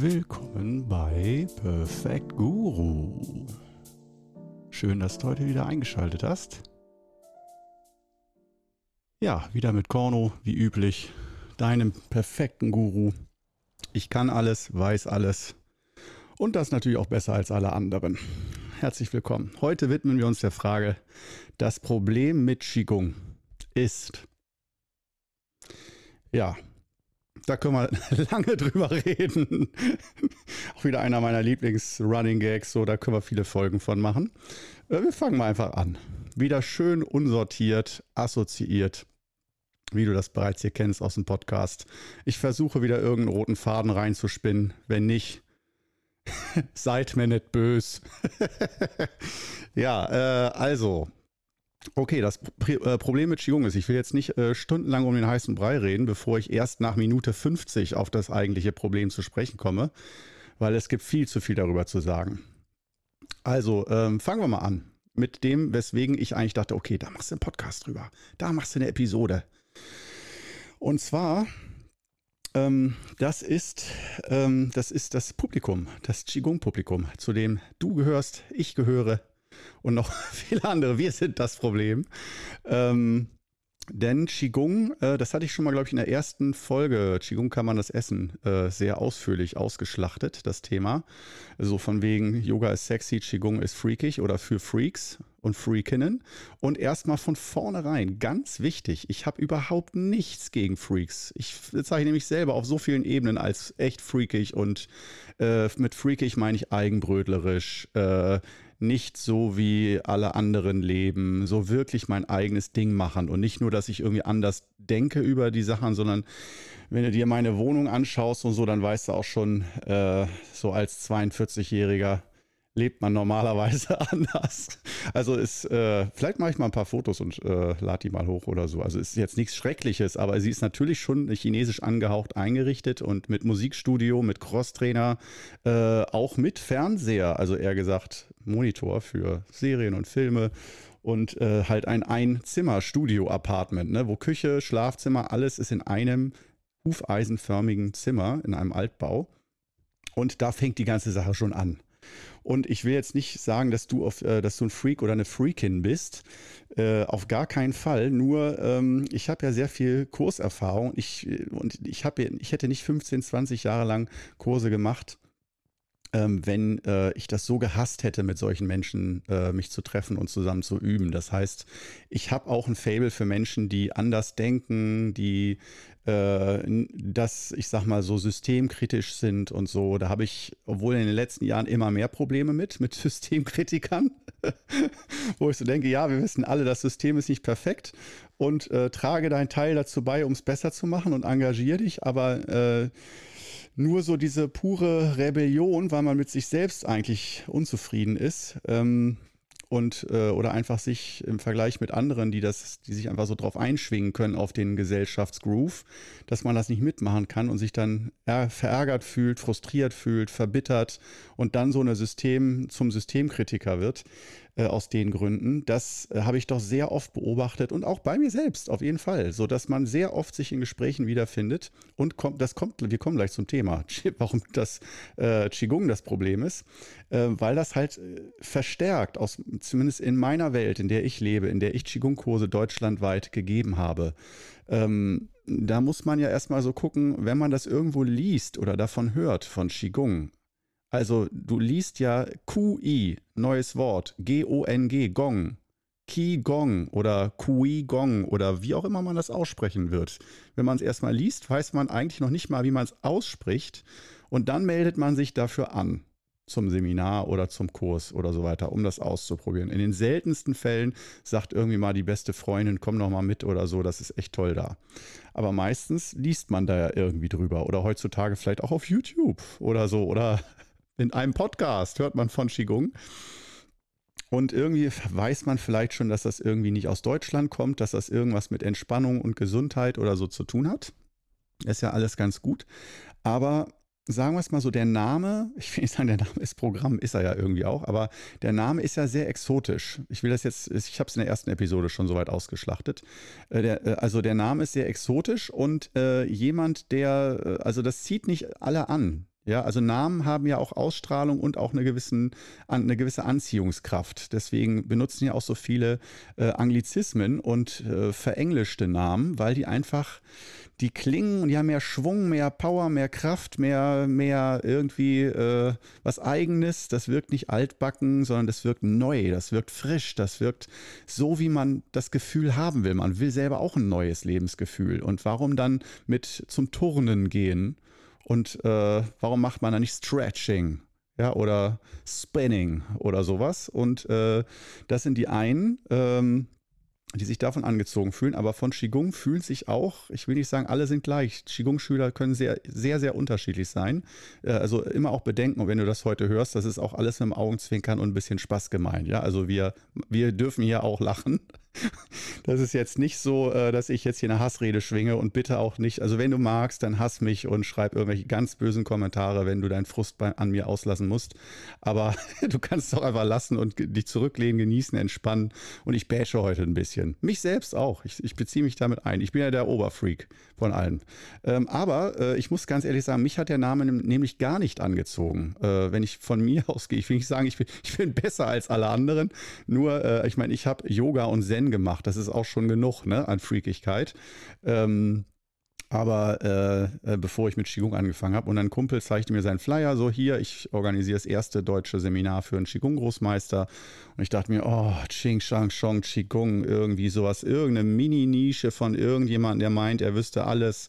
Willkommen bei Perfect Guru. Schön, dass du heute wieder eingeschaltet hast. Ja, wieder mit Korno, wie üblich, deinem perfekten Guru. Ich kann alles, weiß alles und das natürlich auch besser als alle anderen. Herzlich willkommen. Heute widmen wir uns der Frage, das Problem mit Qigong ist. Ja, da können wir lange drüber reden. Auch wieder einer meiner Lieblings-Running-Gags, so da können wir viele Folgen von machen. Äh, wir fangen mal einfach an. Wieder schön unsortiert, assoziiert, wie du das bereits hier kennst aus dem Podcast. Ich versuche wieder irgendeinen roten Faden reinzuspinnen. Wenn nicht, seid mir nicht böse. ja, äh, also, Okay, das äh, Problem mit Qigong ist, ich will jetzt nicht äh, stundenlang um den heißen Brei reden, bevor ich erst nach Minute 50 auf das eigentliche Problem zu sprechen komme, weil es gibt viel zu viel darüber zu sagen. Also, ähm, fangen wir mal an mit dem, weswegen ich eigentlich dachte, okay, da machst du einen Podcast drüber, da machst du eine Episode. Und zwar, ähm, das ist, ähm, das ist das Publikum, das Qigong-Publikum, zu dem du gehörst, ich gehöre, und noch viele andere. Wir sind das Problem. Ähm, denn Qigong, äh, das hatte ich schon mal, glaube ich, in der ersten Folge, Qigong kann man das essen, äh, sehr ausführlich ausgeschlachtet, das Thema. So von wegen, Yoga ist sexy, Qigong ist freakig oder für Freaks und Freakinnen. Und erstmal von vornherein, ganz wichtig, ich habe überhaupt nichts gegen Freaks. Ich zeichne mich selber auf so vielen Ebenen als echt freakig und äh, mit freakig meine ich eigenbrötlerisch, äh, nicht so wie alle anderen leben, so wirklich mein eigenes Ding machen und nicht nur, dass ich irgendwie anders denke über die Sachen, sondern wenn du dir meine Wohnung anschaust und so, dann weißt du auch schon, äh, so als 42-Jähriger, lebt man normalerweise anders. Also ist, äh, vielleicht mache ich mal ein paar Fotos und äh, lade die mal hoch oder so. Also ist jetzt nichts Schreckliches, aber sie ist natürlich schon chinesisch angehaucht eingerichtet und mit Musikstudio, mit Crosstrainer, äh, auch mit Fernseher, also eher gesagt Monitor für Serien und Filme und äh, halt ein Ein-Zimmer-Studio-Apartment, ne, wo Küche, Schlafzimmer, alles ist in einem hufeisenförmigen Zimmer, in einem Altbau. Und da fängt die ganze Sache schon an. Und ich will jetzt nicht sagen, dass du, auf, äh, dass du ein Freak oder eine Freakin bist. Äh, auf gar keinen Fall. Nur ähm, ich habe ja sehr viel Kurserfahrung. Ich, und ich, hab, ich hätte nicht 15, 20 Jahre lang Kurse gemacht ähm, wenn äh, ich das so gehasst hätte, mit solchen Menschen äh, mich zu treffen und zusammen zu üben. Das heißt, ich habe auch ein Fable für Menschen, die anders denken, die äh, das, ich sag mal, so systemkritisch sind und so. Da habe ich, obwohl in den letzten Jahren immer mehr Probleme mit, mit Systemkritikern, wo ich so denke, ja, wir wissen alle, das System ist nicht perfekt und äh, trage deinen Teil dazu bei, um es besser zu machen und engagiere dich, aber äh, nur so diese pure Rebellion, weil man mit sich selbst eigentlich unzufrieden ist. Ähm, und äh, oder einfach sich im Vergleich mit anderen, die das, die sich einfach so drauf einschwingen können auf den Gesellschaftsgroove, dass man das nicht mitmachen kann und sich dann verärgert fühlt, frustriert fühlt, verbittert und dann so eine System zum Systemkritiker wird äh, aus den Gründen. Das äh, habe ich doch sehr oft beobachtet und auch bei mir selbst auf jeden Fall, so dass man sehr oft sich in Gesprächen wiederfindet und kommt, das kommt, wir kommen gleich zum Thema, warum das äh, Qigong das Problem ist, äh, weil das halt äh, verstärkt aus, zumindest in meiner Welt, in der ich lebe, in der ich Qigong-Kurse deutschlandweit gegeben habe. Ähm, da muss man ja erstmal so gucken, wenn man das irgendwo liest oder davon hört, von Qigong, also du liest ja QI, neues Wort, G-O-N-G, Gong, Qi Gong oder Kui Gong oder wie auch immer man das aussprechen wird. Wenn man es erstmal liest, weiß man eigentlich noch nicht mal, wie man es ausspricht. Und dann meldet man sich dafür an zum Seminar oder zum Kurs oder so weiter, um das auszuprobieren. In den seltensten Fällen sagt irgendwie mal die beste Freundin, komm noch mal mit oder so, das ist echt toll da. Aber meistens liest man da ja irgendwie drüber oder heutzutage vielleicht auch auf YouTube oder so oder in einem Podcast hört man von Qigong. Und irgendwie weiß man vielleicht schon, dass das irgendwie nicht aus Deutschland kommt, dass das irgendwas mit Entspannung und Gesundheit oder so zu tun hat. Ist ja alles ganz gut. Aber sagen wir es mal so, der Name, ich will nicht sagen, der Name ist Programm, ist er ja irgendwie auch, aber der Name ist ja sehr exotisch. Ich will das jetzt, ich habe es in der ersten Episode schon soweit ausgeschlachtet. Äh, äh, also der Name ist sehr exotisch und äh, jemand, der, also das zieht nicht alle an. Ja, also Namen haben ja auch Ausstrahlung und auch eine, gewissen, eine gewisse Anziehungskraft. Deswegen benutzen ja auch so viele äh, Anglizismen und äh, verenglischte Namen, weil die einfach, die klingen und die haben mehr Schwung, mehr Power, mehr Kraft, mehr, mehr irgendwie äh, was Eigenes. Das wirkt nicht altbacken, sondern das wirkt neu, das wirkt frisch, das wirkt so, wie man das Gefühl haben will. Man will selber auch ein neues Lebensgefühl. Und warum dann mit zum Turnen gehen? Und äh, warum macht man da nicht Stretching? Ja, oder Spinning oder sowas. Und äh, das sind die einen, ähm, die sich davon angezogen fühlen, aber von Qigong fühlen sich auch, ich will nicht sagen, alle sind gleich. Qigong-Schüler können sehr, sehr, sehr unterschiedlich sein. Äh, also immer auch bedenken, wenn du das heute hörst, das ist auch alles mit dem Augenzwinkern und ein bisschen Spaß gemeint. Ja, also wir, wir dürfen hier auch lachen. Das ist jetzt nicht so, äh, dass ich jetzt hier eine Hassrede schwinge und bitte auch nicht. Also wenn du magst, dann hass mich und schreib irgendwelche ganz bösen Kommentare, wenn du deinen Frust bei, an mir auslassen musst. Aber du kannst es doch einfach lassen und dich zurücklehnen, genießen, entspannen. Und ich bashe heute ein bisschen. Mich selbst auch. Ich, ich beziehe mich damit ein. Ich bin ja der Oberfreak von allen. Ähm, aber äh, ich muss ganz ehrlich sagen, mich hat der Name nämlich gar nicht angezogen. Äh, wenn ich von mir ausgehe, ich will nicht sagen, ich bin, ich bin besser als alle anderen. Nur, äh, ich meine, ich habe Yoga und Zen gemacht. Das ist auch schon genug ne, an Freakigkeit. Ähm, aber äh, äh, bevor ich mit Qigong angefangen habe. Und ein Kumpel zeigte mir seinen Flyer, so hier, ich organisiere das erste deutsche Seminar für einen Qigong-Großmeister. Und ich dachte mir, oh, Ching, Shang, Chong, Qigong, irgendwie sowas, irgendeine Mini-Nische von irgendjemandem, der meint, er wüsste alles.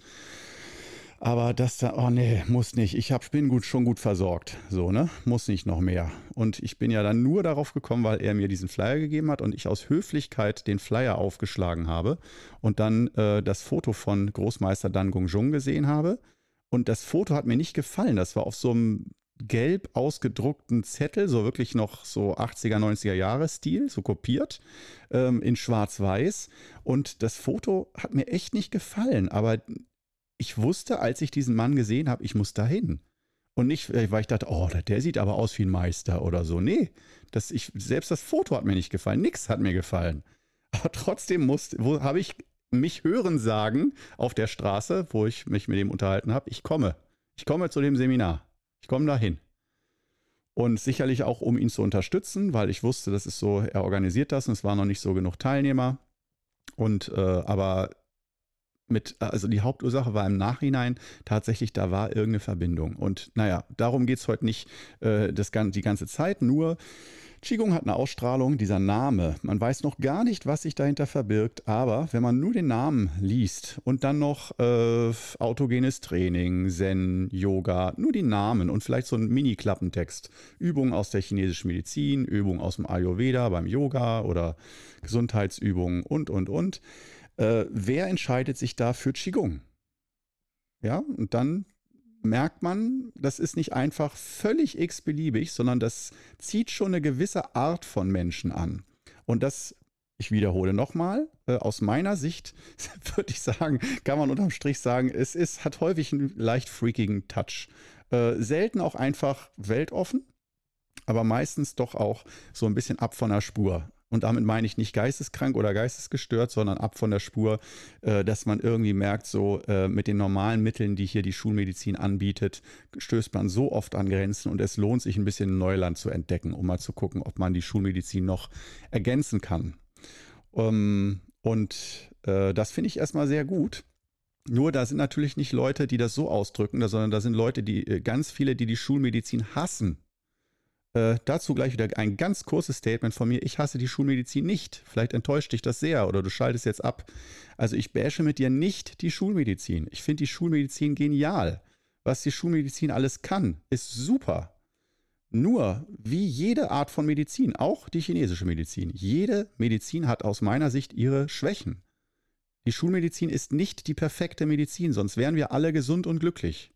Aber das da, oh nee, muss nicht. Ich hab, bin gut, schon gut versorgt. So, ne? Muss nicht noch mehr. Und ich bin ja dann nur darauf gekommen, weil er mir diesen Flyer gegeben hat und ich aus Höflichkeit den Flyer aufgeschlagen habe und dann äh, das Foto von Großmeister Dan Gongzhong gesehen habe. Und das Foto hat mir nicht gefallen. Das war auf so einem gelb ausgedruckten Zettel, so wirklich noch so 80er, 90er Jahre Stil, so kopiert, ähm, in schwarz-weiß. Und das Foto hat mir echt nicht gefallen. Aber ich wusste, als ich diesen Mann gesehen habe, ich muss dahin. Und nicht, äh, weil ich dachte, oh, der sieht aber aus wie ein Meister oder so. Nee, das, ich, selbst das Foto hat mir nicht gefallen. Nichts hat mir gefallen. Aber trotzdem habe ich mich hören sagen auf der Straße, wo ich mich mit ihm unterhalten habe, ich komme. Ich komme zu dem Seminar. Ich komme dahin. Und sicherlich auch, um ihn zu unterstützen, weil ich wusste, das ist so, er organisiert das und es waren noch nicht so genug Teilnehmer. Und äh, aber mit, also die Hauptursache war im Nachhinein tatsächlich, da war irgendeine Verbindung. Und naja, darum geht es heute nicht äh, das, die ganze Zeit, nur Qigong hat eine Ausstrahlung, dieser Name. Man weiß noch gar nicht, was sich dahinter verbirgt, aber wenn man nur den Namen liest und dann noch äh, autogenes Training, Zen, Yoga, nur die Namen und vielleicht so ein Mini-Klappentext, Übungen aus der chinesischen Medizin, Übungen aus dem Ayurveda beim Yoga oder Gesundheitsübungen und, und, und äh, wer entscheidet sich da für Qigong? Ja, und dann merkt man, das ist nicht einfach völlig x-beliebig, sondern das zieht schon eine gewisse Art von Menschen an. Und das, ich wiederhole nochmal, äh, aus meiner Sicht würde ich sagen, kann man unterm Strich sagen, es ist, hat häufig einen leicht freakigen Touch. Äh, selten auch einfach weltoffen, aber meistens doch auch so ein bisschen ab von der Spur. Und damit meine ich nicht geisteskrank oder geistesgestört, sondern ab von der Spur, äh, dass man irgendwie merkt, so äh, mit den normalen Mitteln, die hier die Schulmedizin anbietet, stößt man so oft an Grenzen und es lohnt sich ein bisschen Neuland zu entdecken, um mal zu gucken, ob man die Schulmedizin noch ergänzen kann. Um, und äh, das finde ich erstmal sehr gut. Nur da sind natürlich nicht Leute, die das so ausdrücken, sondern da sind Leute, die äh, ganz viele, die die Schulmedizin hassen äh, dazu gleich wieder ein ganz kurzes Statement von mir. Ich hasse die Schulmedizin nicht. Vielleicht enttäuscht dich das sehr oder du schaltest jetzt ab. Also ich bashe mit dir nicht die Schulmedizin. Ich finde die Schulmedizin genial. Was die Schulmedizin alles kann, ist super. Nur, wie jede Art von Medizin, auch die chinesische Medizin, jede Medizin hat aus meiner Sicht ihre Schwächen. Die Schulmedizin ist nicht die perfekte Medizin, sonst wären wir alle gesund und glücklich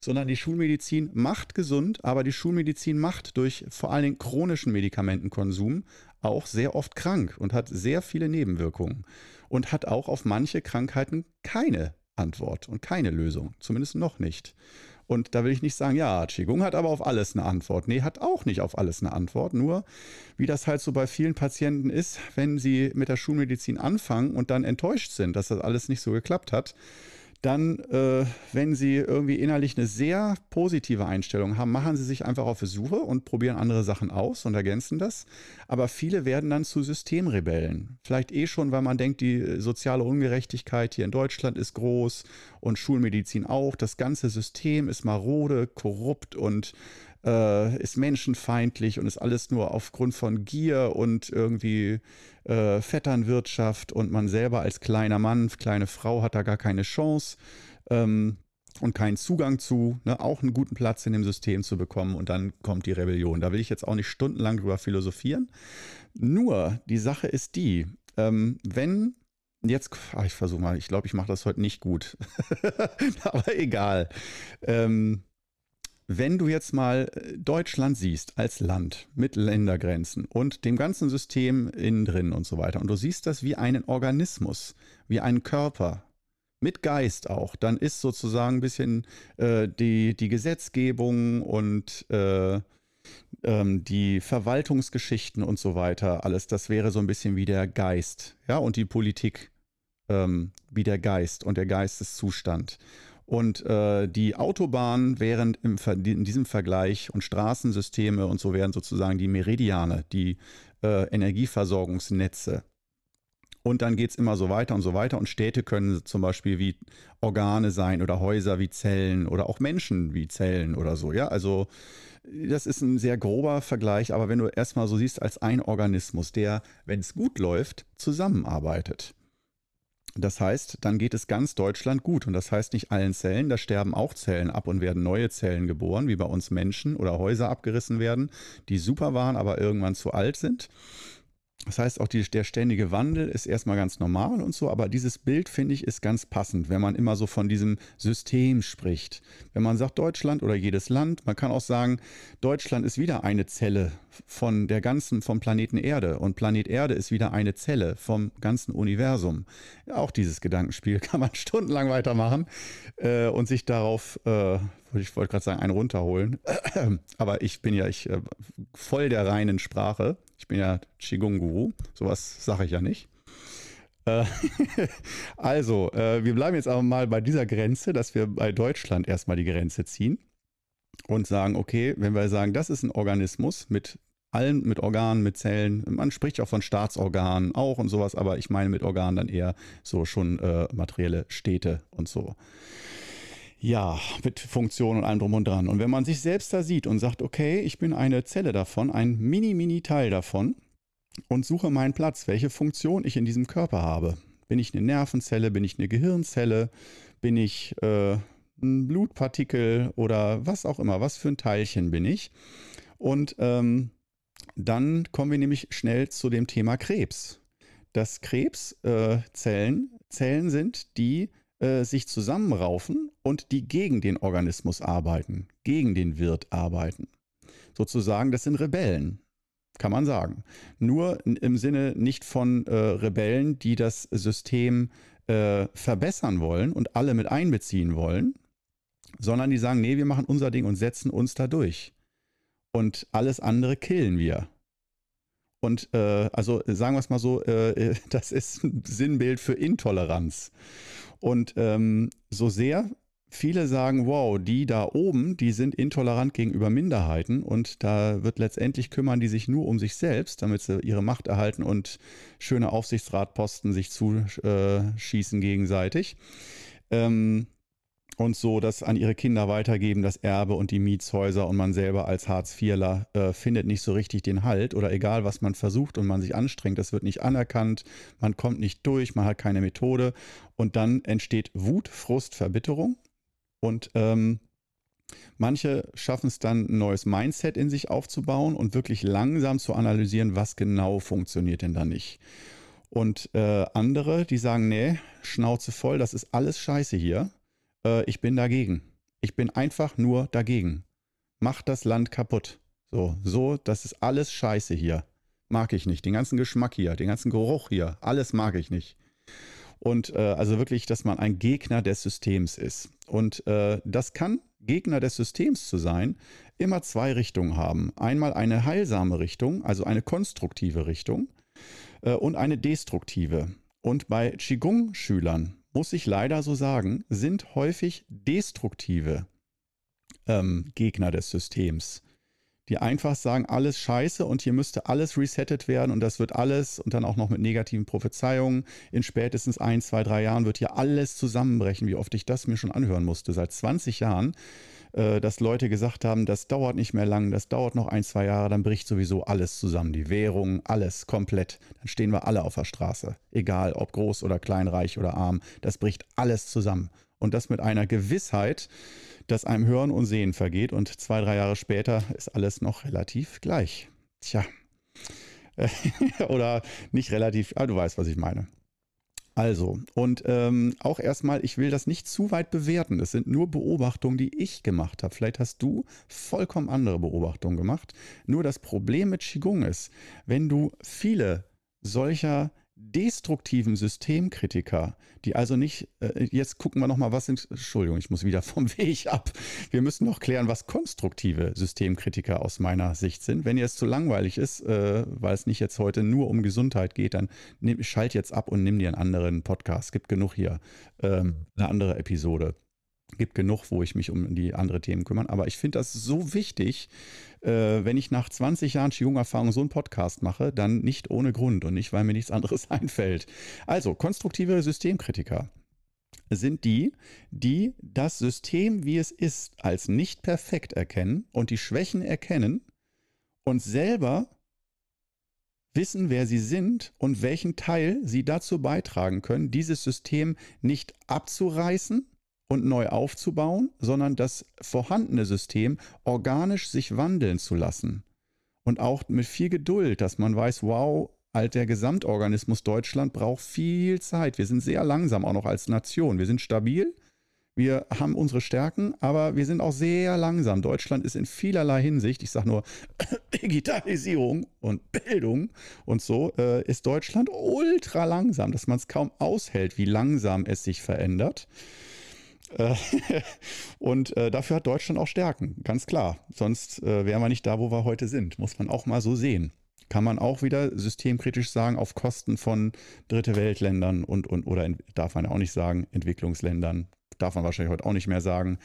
sondern die Schulmedizin macht gesund, aber die Schulmedizin macht durch vor allen Dingen chronischen Medikamentenkonsum auch sehr oft krank und hat sehr viele Nebenwirkungen und hat auch auf manche Krankheiten keine Antwort und keine Lösung, zumindest noch nicht. Und da will ich nicht sagen, ja, Qigong hat aber auf alles eine Antwort. Nee, hat auch nicht auf alles eine Antwort. Nur, wie das halt so bei vielen Patienten ist, wenn sie mit der Schulmedizin anfangen und dann enttäuscht sind, dass das alles nicht so geklappt hat, dann, äh, wenn Sie irgendwie innerlich eine sehr positive Einstellung haben, machen Sie sich einfach auf die Suche und probieren andere Sachen aus und ergänzen das. Aber viele werden dann zu Systemrebellen. Vielleicht eh schon, weil man denkt, die soziale Ungerechtigkeit hier in Deutschland ist groß und Schulmedizin auch. Das ganze System ist marode, korrupt und äh, ist menschenfeindlich und ist alles nur aufgrund von Gier und irgendwie äh, Vetternwirtschaft und man selber als kleiner Mann, kleine Frau hat da gar keine Chance. Ähm, und keinen Zugang zu, ne, auch einen guten Platz in dem System zu bekommen und dann kommt die Rebellion. Da will ich jetzt auch nicht stundenlang drüber philosophieren. Nur die Sache ist die, ähm, wenn jetzt, ach, ich versuche mal, ich glaube, ich mache das heute nicht gut, aber egal. Ähm, wenn du jetzt mal äh, Deutschland siehst als Land mit Ländergrenzen und dem ganzen System innen drin und so weiter und du siehst das wie einen Organismus, wie einen Körper, mit Geist auch, dann ist sozusagen ein bisschen äh, die, die Gesetzgebung und äh, ähm, die Verwaltungsgeschichten und so weiter, alles, das wäre so ein bisschen wie der Geist, ja, und die Politik ähm, wie der Geist und der Geisteszustand. Und äh, die Autobahnen wären im, in diesem Vergleich und Straßensysteme und so wären sozusagen die Meridiane, die äh, Energieversorgungsnetze. Und dann geht es immer so weiter und so weiter. Und Städte können zum Beispiel wie Organe sein oder Häuser wie Zellen oder auch Menschen wie Zellen oder so. Ja, also das ist ein sehr grober Vergleich, aber wenn du erstmal so siehst als ein Organismus, der, wenn es gut läuft, zusammenarbeitet. Das heißt, dann geht es ganz Deutschland gut. Und das heißt nicht allen Zellen, da sterben auch Zellen ab und werden neue Zellen geboren, wie bei uns Menschen oder Häuser abgerissen werden, die super waren, aber irgendwann zu alt sind. Das heißt, auch die, der ständige Wandel ist erstmal ganz normal und so, aber dieses Bild, finde ich, ist ganz passend, wenn man immer so von diesem System spricht. Wenn man sagt Deutschland oder jedes Land, man kann auch sagen, Deutschland ist wieder eine Zelle von der ganzen, vom Planeten Erde und Planet Erde ist wieder eine Zelle vom ganzen Universum. Auch dieses Gedankenspiel kann man stundenlang weitermachen äh, und sich darauf äh, ich wollte gerade sagen, einen runterholen. Aber ich bin ja ich, äh, voll der reinen Sprache. Ich bin ja Qigong-Guru. Sowas sage ich ja nicht. Äh, also, äh, wir bleiben jetzt aber mal bei dieser Grenze, dass wir bei Deutschland erstmal die Grenze ziehen und sagen, okay, wenn wir sagen, das ist ein Organismus mit allen, mit Organen, mit Zellen, man spricht auch von Staatsorganen auch und sowas, aber ich meine mit Organen dann eher so schon äh, materielle Städte und so. Ja, mit Funktion und allem drum und dran. Und wenn man sich selbst da sieht und sagt, okay, ich bin eine Zelle davon, ein mini-mini-Teil davon und suche meinen Platz, welche Funktion ich in diesem Körper habe. Bin ich eine Nervenzelle, bin ich eine Gehirnzelle, bin ich äh, ein Blutpartikel oder was auch immer, was für ein Teilchen bin ich. Und ähm, dann kommen wir nämlich schnell zu dem Thema Krebs. Dass Krebszellen äh, Zellen sind, die äh, sich zusammenraufen und die gegen den Organismus arbeiten, gegen den Wirt arbeiten. Sozusagen, das sind Rebellen, kann man sagen. Nur im Sinne nicht von äh, Rebellen, die das System äh, verbessern wollen und alle mit einbeziehen wollen, sondern die sagen, nee, wir machen unser Ding und setzen uns da durch. Und alles andere killen wir. Und äh, also sagen wir es mal so, äh, das ist ein Sinnbild für Intoleranz. Und ähm, so sehr viele sagen, wow, die da oben, die sind intolerant gegenüber Minderheiten und da wird letztendlich kümmern die sich nur um sich selbst, damit sie ihre Macht erhalten und schöne Aufsichtsratposten sich zuschießen gegenseitig. Ähm, und so das an ihre Kinder weitergeben, das Erbe und die Mietshäuser und man selber als Hartz-IVler äh, findet nicht so richtig den Halt oder egal, was man versucht und man sich anstrengt, das wird nicht anerkannt, man kommt nicht durch, man hat keine Methode und dann entsteht Wut, Frust, Verbitterung und ähm, Manche schaffen es dann, ein neues Mindset in sich aufzubauen und wirklich langsam zu analysieren, was genau funktioniert denn da nicht. Und äh, andere, die sagen, nee, Schnauze voll, das ist alles scheiße hier äh, ich bin dagegen. Ich bin einfach nur dagegen. Macht das Land kaputt. So, so, das ist alles scheiße hier. Mag ich nicht. Den ganzen Geschmack hier, den ganzen Geruch hier, alles mag ich nicht. Und äh, also wirklich, dass man ein Gegner des Systems ist. Und äh, das kann Gegner des Systems zu sein, immer zwei Richtungen haben. Einmal eine heilsame Richtung, also eine konstruktive Richtung, äh, und eine destruktive. Und bei Qigong-Schülern muss ich leider so sagen, sind häufig destruktive ähm, Gegner des Systems die einfach sagen, alles scheiße und hier müsste alles resettet werden und das wird alles und dann auch noch mit negativen Prophezeiungen. In spätestens ein, zwei, drei Jahren wird hier alles zusammenbrechen, wie oft ich das mir schon anhören musste. Seit 20 Jahren, äh, dass Leute gesagt haben, das dauert nicht mehr lang, das dauert noch ein, zwei Jahre, dann bricht sowieso alles zusammen. Die Währung, alles komplett. Dann stehen wir alle auf der Straße. Egal ob groß oder klein, reich oder arm, das bricht alles zusammen. Und das mit einer Gewissheit, dass einem Hören und Sehen vergeht und zwei, drei Jahre später ist alles noch relativ gleich. Tja. Oder nicht relativ, aber du weißt, was ich meine. Also, und ähm, auch erstmal, ich will das nicht zu weit bewerten. Es sind nur Beobachtungen, die ich gemacht habe. Vielleicht hast du vollkommen andere Beobachtungen gemacht. Nur das Problem mit Qigong ist, wenn du viele solcher destruktiven Systemkritiker, die also nicht, äh, jetzt gucken wir nochmal, was sind, Entschuldigung, ich muss wieder vom Weg ab. Wir müssen noch klären, was konstruktive Systemkritiker aus meiner Sicht sind. Wenn ihr es zu langweilig ist, äh, weil es nicht jetzt heute nur um Gesundheit geht, dann nehm, schalt jetzt ab und nimm dir einen anderen Podcast. Es gibt genug hier, ähm, eine andere Episode gibt genug, wo ich mich um die anderen Themen kümmern. Aber ich finde das so wichtig, äh, wenn ich nach 20 Jahren Qigong-Erfahrung so einen Podcast mache, dann nicht ohne Grund und nicht, weil mir nichts anderes einfällt. Also, konstruktive Systemkritiker sind die, die das System, wie es ist, als nicht perfekt erkennen und die Schwächen erkennen und selber wissen, wer sie sind und welchen Teil sie dazu beitragen können, dieses System nicht abzureißen, und neu aufzubauen, sondern das vorhandene System organisch sich wandeln zu lassen. Und auch mit viel Geduld, dass man weiß, wow, halt der Gesamtorganismus Deutschland braucht viel Zeit. Wir sind sehr langsam auch noch als Nation. Wir sind stabil, wir haben unsere Stärken, aber wir sind auch sehr langsam. Deutschland ist in vielerlei Hinsicht, ich sage nur Digitalisierung und Bildung und so, äh, ist Deutschland ultra langsam, dass man es kaum aushält, wie langsam es sich verändert. Äh, und äh, dafür hat Deutschland auch Stärken, ganz klar. Sonst äh, wären wir nicht da, wo wir heute sind. Muss man auch mal so sehen. Kann man auch wieder systemkritisch sagen, auf Kosten von Dritte Weltländern und, und oder darf man auch nicht sagen, Entwicklungsländern. Darf man wahrscheinlich heute auch nicht mehr sagen.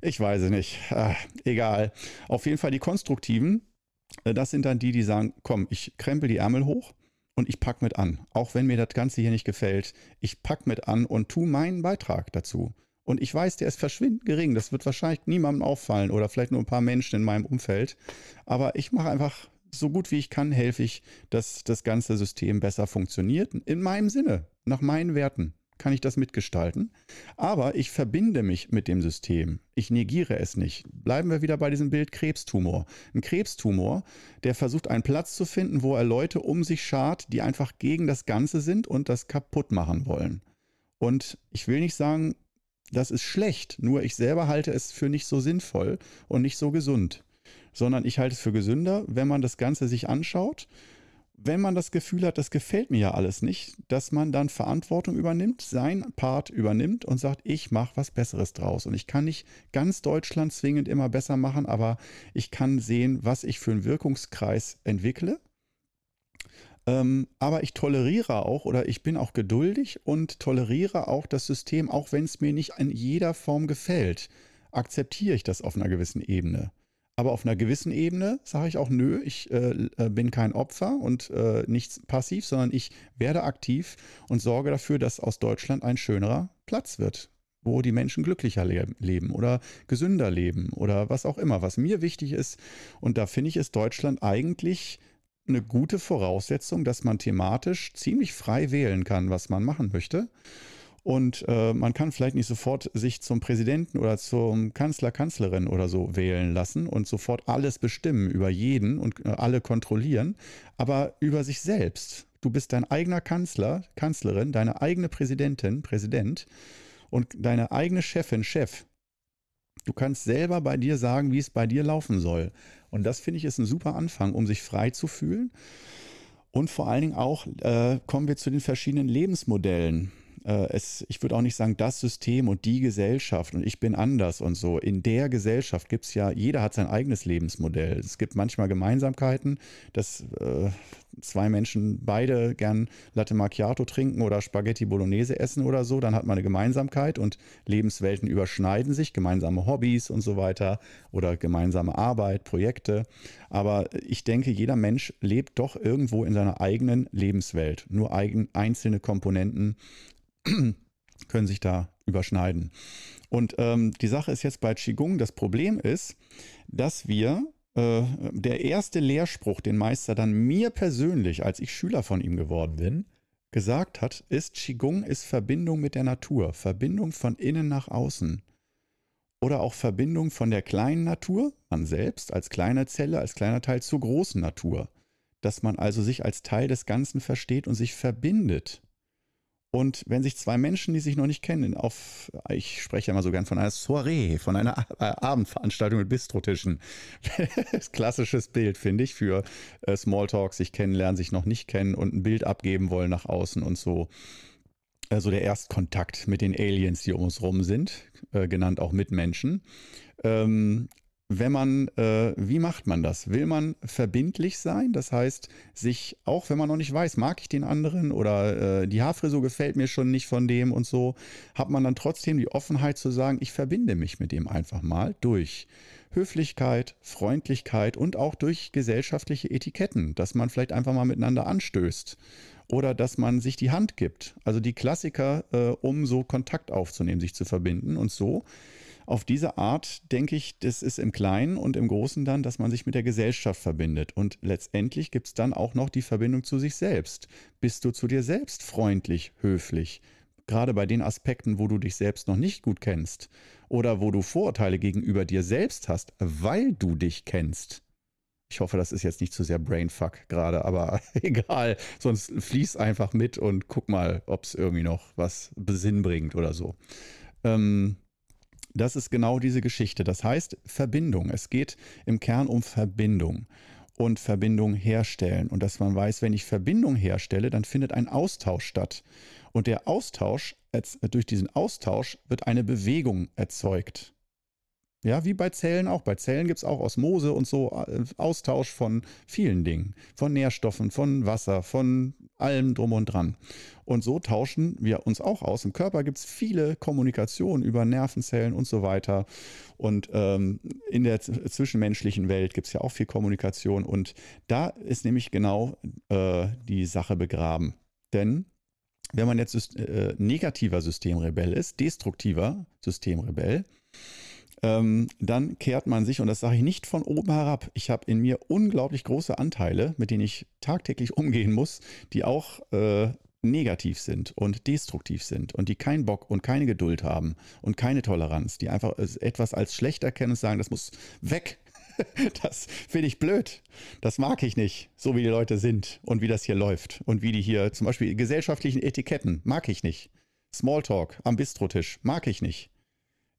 Ich weiß es nicht. Ah, egal. Auf jeden Fall die Konstruktiven, das sind dann die, die sagen, komm, ich krempel die Ärmel hoch und ich pack mit an. Auch wenn mir das Ganze hier nicht gefällt, ich pack mit an und tu meinen Beitrag dazu. Und ich weiß, der ist verschwindend gering. Das wird wahrscheinlich niemandem auffallen oder vielleicht nur ein paar Menschen in meinem Umfeld. Aber ich mache einfach so gut wie ich kann, helfe ich, dass das ganze System besser funktioniert. In meinem Sinne, nach meinen Werten kann ich das mitgestalten. Aber ich verbinde mich mit dem System. Ich negiere es nicht. Bleiben wir wieder bei diesem Bild Krebstumor. Ein Krebstumor, der versucht einen Platz zu finden, wo er Leute um sich schart, die einfach gegen das Ganze sind und das kaputt machen wollen. Und ich will nicht sagen, das ist schlecht, nur ich selber halte es für nicht so sinnvoll und nicht so gesund, sondern ich halte es für gesünder, wenn man das Ganze sich anschaut, wenn man das Gefühl hat, das gefällt mir ja alles nicht, dass man dann Verantwortung übernimmt, sein Part übernimmt und sagt, ich mache was Besseres draus. Und ich kann nicht ganz Deutschland zwingend immer besser machen, aber ich kann sehen, was ich für einen Wirkungskreis entwickle ähm, aber ich toleriere auch oder ich bin auch geduldig und toleriere auch das System, auch wenn es mir nicht in jeder Form gefällt. Akzeptiere ich das auf einer gewissen Ebene. Aber auf einer gewissen Ebene sage ich auch, nö, ich äh, äh bin kein Opfer und äh, nicht passiv, sondern ich werde aktiv und sorge dafür, dass aus Deutschland ein schönerer Platz wird, wo die Menschen glücklicher le leben oder gesünder leben oder was auch immer, was mir wichtig ist. Und da finde ich, ist Deutschland eigentlich eine gute Voraussetzung, dass man thematisch ziemlich frei wählen kann, was man machen möchte. Und äh, man kann vielleicht nicht sofort sich zum Präsidenten oder zum Kanzler, Kanzlerin oder so wählen lassen und sofort alles bestimmen über jeden und äh, alle kontrollieren, aber über sich selbst. Du bist dein eigener Kanzler, Kanzlerin, deine eigene Präsidentin, Präsident und deine eigene Chefin, Chef. Du kannst selber bei dir sagen, wie es bei dir laufen soll. Und das finde ich ist ein super Anfang, um sich frei zu fühlen. Und vor allen Dingen auch äh, kommen wir zu den verschiedenen Lebensmodellen. Äh, es, ich würde auch nicht sagen, das System und die Gesellschaft und ich bin anders und so. In der Gesellschaft gibt es ja, jeder hat sein eigenes Lebensmodell. Es gibt manchmal Gemeinsamkeiten, dass äh, zwei Menschen beide gern Latte Macchiato trinken oder Spaghetti Bolognese essen oder so, dann hat man eine Gemeinsamkeit und Lebenswelten überschneiden sich, gemeinsame Hobbys und so weiter oder gemeinsame Arbeit, Projekte. Aber ich denke, jeder Mensch lebt doch irgendwo in seiner eigenen Lebenswelt. Nur eigen, einzelne Komponenten können sich da überschneiden. Und ähm, die Sache ist jetzt bei Qigong, das Problem ist, dass wir äh, der erste Lehrspruch, den Meister dann mir persönlich, als ich Schüler von ihm geworden bin, gesagt hat, ist Qigong ist Verbindung mit der Natur, Verbindung von innen nach außen. Oder auch Verbindung von der kleinen Natur, man selbst als kleine Zelle, als kleiner Teil zur großen Natur. Dass man also sich als Teil des Ganzen versteht und sich verbindet. Und wenn sich zwei Menschen, die sich noch nicht kennen, auf, ich spreche ja mal so gern von einer Soiree, von einer äh, Abendveranstaltung mit Bistrotischen. Klassisches Bild, finde ich, für äh, Smalltalk, sich kennenlernen, sich noch nicht kennen und ein Bild abgeben wollen nach außen und so. Also der Erstkontakt mit den Aliens, die um uns rum sind, äh, genannt auch Mitmenschen. Ähm, wenn man, äh, wie macht man das? Will man verbindlich sein? Das heißt, sich, auch wenn man noch nicht weiß, mag ich den anderen oder äh, die Haarfrisur gefällt mir schon nicht von dem und so, hat man dann trotzdem die Offenheit zu sagen, ich verbinde mich mit dem einfach mal durch Höflichkeit, Freundlichkeit und auch durch gesellschaftliche Etiketten, dass man vielleicht einfach mal miteinander anstößt oder dass man sich die Hand gibt. Also die Klassiker, äh, um so Kontakt aufzunehmen, sich zu verbinden und so auf diese Art denke ich, das ist im Kleinen und im Großen dann, dass man sich mit der Gesellschaft verbindet. Und letztendlich gibt es dann auch noch die Verbindung zu sich selbst. Bist du zu dir selbst freundlich, höflich? Gerade bei den Aspekten, wo du dich selbst noch nicht gut kennst oder wo du Vorurteile gegenüber dir selbst hast, weil du dich kennst. Ich hoffe, das ist jetzt nicht zu sehr Brainfuck gerade, aber egal. Sonst fließ einfach mit und guck mal, ob es irgendwie noch was Besinn bringt oder so. Ähm, das ist genau diese Geschichte. Das heißt Verbindung. Es geht im Kern um Verbindung und Verbindung herstellen. Und dass man weiß, wenn ich Verbindung herstelle, dann findet ein Austausch statt. Und der Austausch, durch diesen Austausch wird eine Bewegung erzeugt. Ja, wie bei Zellen auch. Bei Zellen gibt es auch Osmose und so äh, Austausch von vielen Dingen. Von Nährstoffen, von Wasser, von allem drum und dran. Und so tauschen wir uns auch aus. Im Körper gibt es viele Kommunikationen über Nervenzellen und so weiter. Und ähm, in der zwischenmenschlichen Welt gibt es ja auch viel Kommunikation. Und da ist nämlich genau äh, die Sache begraben. Denn wenn man jetzt äh, negativer Systemrebell ist, destruktiver Systemrebell, ähm, dann kehrt man sich, und das sage ich nicht von oben herab, ich habe in mir unglaublich große Anteile, mit denen ich tagtäglich umgehen muss, die auch äh, negativ sind und destruktiv sind und die keinen Bock und keine Geduld haben und keine Toleranz, die einfach etwas als schlecht erkennen und sagen, das muss weg. Das finde ich blöd. Das mag ich nicht, so wie die Leute sind und wie das hier läuft und wie die hier zum Beispiel gesellschaftlichen Etiketten mag ich nicht. Smalltalk am Bistrotisch mag ich nicht.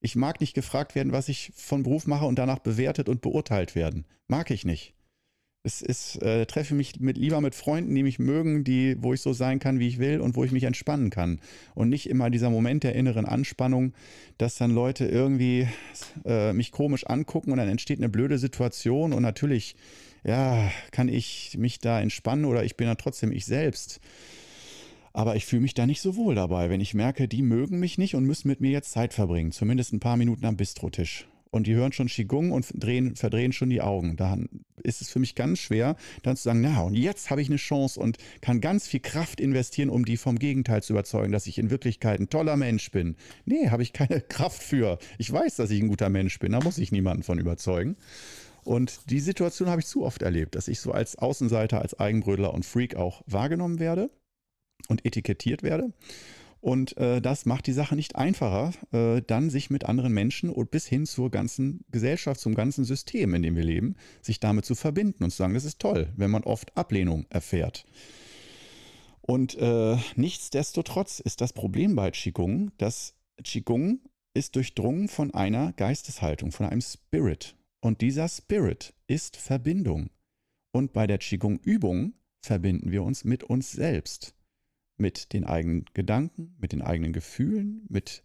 Ich mag nicht gefragt werden, was ich von Beruf mache und danach bewertet und beurteilt werden. Mag ich nicht. Es ist, äh, treffe mich mit, lieber mit Freunden, die mich mögen, die, wo ich so sein kann, wie ich will und wo ich mich entspannen kann. Und nicht immer dieser Moment der inneren Anspannung, dass dann Leute irgendwie äh, mich komisch angucken und dann entsteht eine blöde Situation und natürlich, ja, kann ich mich da entspannen oder ich bin dann trotzdem ich selbst. Aber ich fühle mich da nicht so wohl dabei, wenn ich merke, die mögen mich nicht und müssen mit mir jetzt Zeit verbringen. Zumindest ein paar Minuten am Bistrotisch. Und die hören schon Qigong und drehen, verdrehen schon die Augen. Da ist es für mich ganz schwer, dann zu sagen, na, und jetzt habe ich eine Chance und kann ganz viel Kraft investieren, um die vom Gegenteil zu überzeugen, dass ich in Wirklichkeit ein toller Mensch bin. Nee, habe ich keine Kraft für. Ich weiß, dass ich ein guter Mensch bin. Da muss ich niemanden von überzeugen. Und die Situation habe ich zu oft erlebt, dass ich so als Außenseiter, als Eigenbrödler und Freak auch wahrgenommen werde und etikettiert werde. Und äh, das macht die Sache nicht einfacher, äh, dann sich mit anderen Menschen und bis hin zur ganzen Gesellschaft, zum ganzen System, in dem wir leben, sich damit zu verbinden und zu sagen, das ist toll, wenn man oft Ablehnung erfährt. Und äh, nichtsdestotrotz ist das Problem bei Qigong, dass Qigong ist durchdrungen von einer Geisteshaltung, von einem Spirit. Und dieser Spirit ist Verbindung. Und bei der Qigong-Übung verbinden wir uns mit uns selbst mit den eigenen Gedanken, mit den eigenen Gefühlen, mit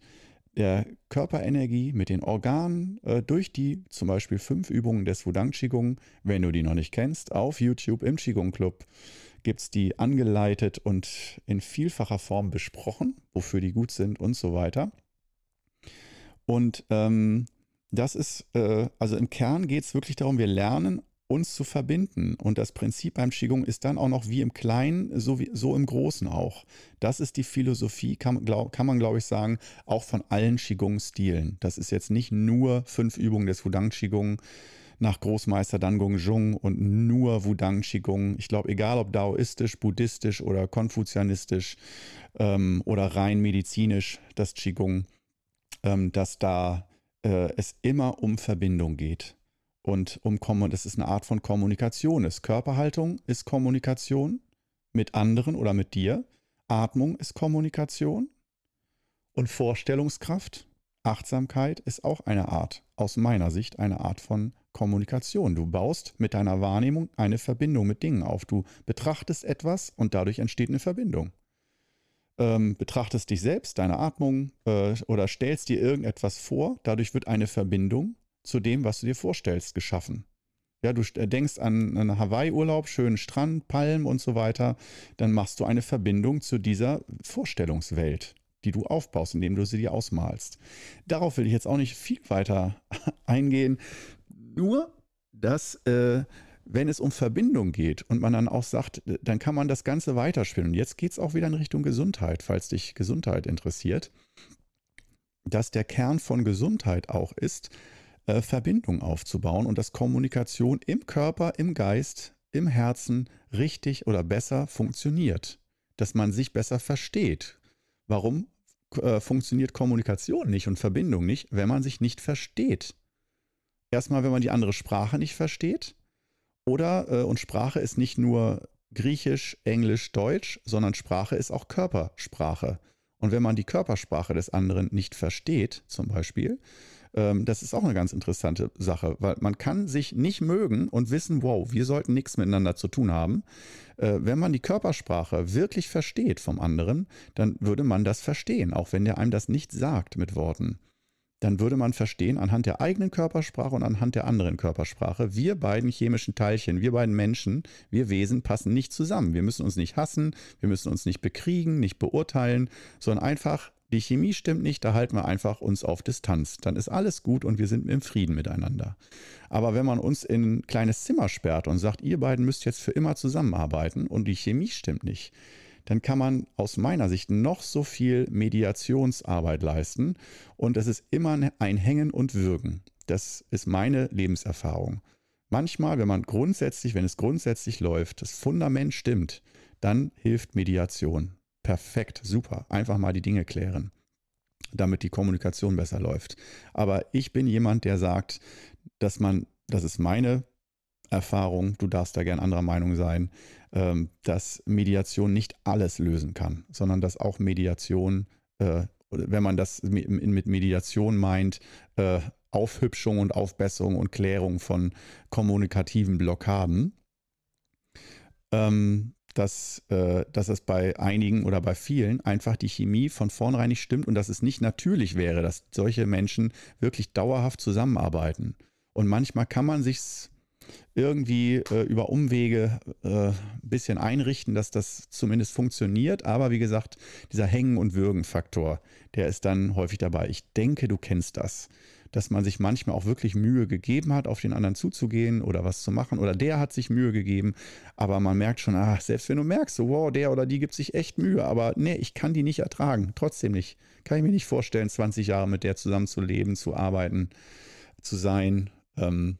der Körperenergie, mit den Organen äh, durch die zum Beispiel fünf Übungen des Wudang Qigong, wenn du die noch nicht kennst, auf YouTube im Qigong Club gibt es die angeleitet und in vielfacher Form besprochen, wofür die gut sind und so weiter. Und ähm, das ist, äh, also im Kern geht es wirklich darum, wir lernen uns zu verbinden. Und das Prinzip beim Qigong ist dann auch noch wie im Kleinen, so, wie, so im Großen auch. Das ist die Philosophie, kann, glaub, kann man glaube ich sagen, auch von allen Qigong-Stilen. Das ist jetzt nicht nur fünf Übungen des Wudang Qigong nach Großmeister Dan Gong Zhong und nur Wudang Qigong. Ich glaube, egal ob daoistisch, buddhistisch oder konfuzianistisch ähm, oder rein medizinisch, das Qigong, ähm, dass da äh, es immer um Verbindung geht und um das ist eine Art von Kommunikation ist. Körperhaltung ist Kommunikation mit anderen oder mit dir. Atmung ist Kommunikation. Und Vorstellungskraft, Achtsamkeit ist auch eine Art, aus meiner Sicht, eine Art von Kommunikation. Du baust mit deiner Wahrnehmung eine Verbindung mit Dingen auf. Du betrachtest etwas und dadurch entsteht eine Verbindung. Ähm, betrachtest dich selbst, deine Atmung äh, oder stellst dir irgendetwas vor, dadurch wird eine Verbindung zu dem, was du dir vorstellst, geschaffen. Ja, du äh, denkst an einen Hawaii-Urlaub, schönen Strand, Palmen und so weiter, dann machst du eine Verbindung zu dieser Vorstellungswelt, die du aufbaust, indem du sie dir ausmalst. Darauf will ich jetzt auch nicht viel weiter eingehen. Nur, dass äh, wenn es um Verbindung geht und man dann auch sagt, dann kann man das Ganze weiterspielen. Und jetzt geht es auch wieder in Richtung Gesundheit, falls dich Gesundheit interessiert, dass der Kern von Gesundheit auch ist, äh, Verbindung aufzubauen und dass Kommunikation im Körper, im Geist, im Herzen richtig oder besser funktioniert. Dass man sich besser versteht. Warum äh, funktioniert Kommunikation nicht und Verbindung nicht, wenn man sich nicht versteht? Erstmal, wenn man die andere Sprache nicht versteht. Oder, äh, und Sprache ist nicht nur Griechisch, Englisch, Deutsch, sondern Sprache ist auch Körpersprache. Und wenn man die Körpersprache des anderen nicht versteht, zum Beispiel, ähm, das ist auch eine ganz interessante Sache, weil man kann sich nicht mögen und wissen, wow, wir sollten nichts miteinander zu tun haben. Äh, wenn man die Körpersprache wirklich versteht vom anderen, dann würde man das verstehen, auch wenn der einem das nicht sagt mit Worten dann würde man verstehen anhand der eigenen Körpersprache und anhand der anderen Körpersprache, wir beiden chemischen Teilchen, wir beiden Menschen, wir Wesen passen nicht zusammen. Wir müssen uns nicht hassen, wir müssen uns nicht bekriegen, nicht beurteilen, sondern einfach die Chemie stimmt nicht, da halten wir einfach uns auf Distanz. Dann ist alles gut und wir sind im Frieden miteinander. Aber wenn man uns in ein kleines Zimmer sperrt und sagt, ihr beiden müsst jetzt für immer zusammenarbeiten und die Chemie stimmt nicht, dann kann man aus meiner Sicht noch so viel Mediationsarbeit leisten und es ist immer ein Hängen und Würgen. Das ist meine Lebenserfahrung. Manchmal, wenn man grundsätzlich, wenn es grundsätzlich läuft, das Fundament stimmt, dann hilft Mediation perfekt, super. Einfach mal die Dinge klären, damit die Kommunikation besser läuft. Aber ich bin jemand, der sagt, dass man, das ist meine Erfahrung, du darfst da gern anderer Meinung sein, ähm, dass Mediation nicht alles lösen kann, sondern dass auch Mediation, äh, wenn man das mit Mediation meint, äh, Aufhübschung und Aufbesserung und Klärung von kommunikativen Blockaden, ähm, dass, äh, dass es bei einigen oder bei vielen einfach die Chemie von vornherein nicht stimmt und dass es nicht natürlich wäre, dass solche Menschen wirklich dauerhaft zusammenarbeiten. Und manchmal kann man sich irgendwie äh, über Umwege äh, ein bisschen einrichten, dass das zumindest funktioniert. Aber wie gesagt, dieser Hängen- und Würgen-Faktor, der ist dann häufig dabei. Ich denke, du kennst das dass man sich manchmal auch wirklich Mühe gegeben hat, auf den anderen zuzugehen oder was zu machen. Oder der hat sich Mühe gegeben, aber man merkt schon, ach, selbst wenn du merkst, so, wow, der oder die gibt sich echt Mühe, aber nee, ich kann die nicht ertragen. Trotzdem nicht. Kann ich mir nicht vorstellen, 20 Jahre mit der zusammen zu leben, zu arbeiten, zu sein. Ähm,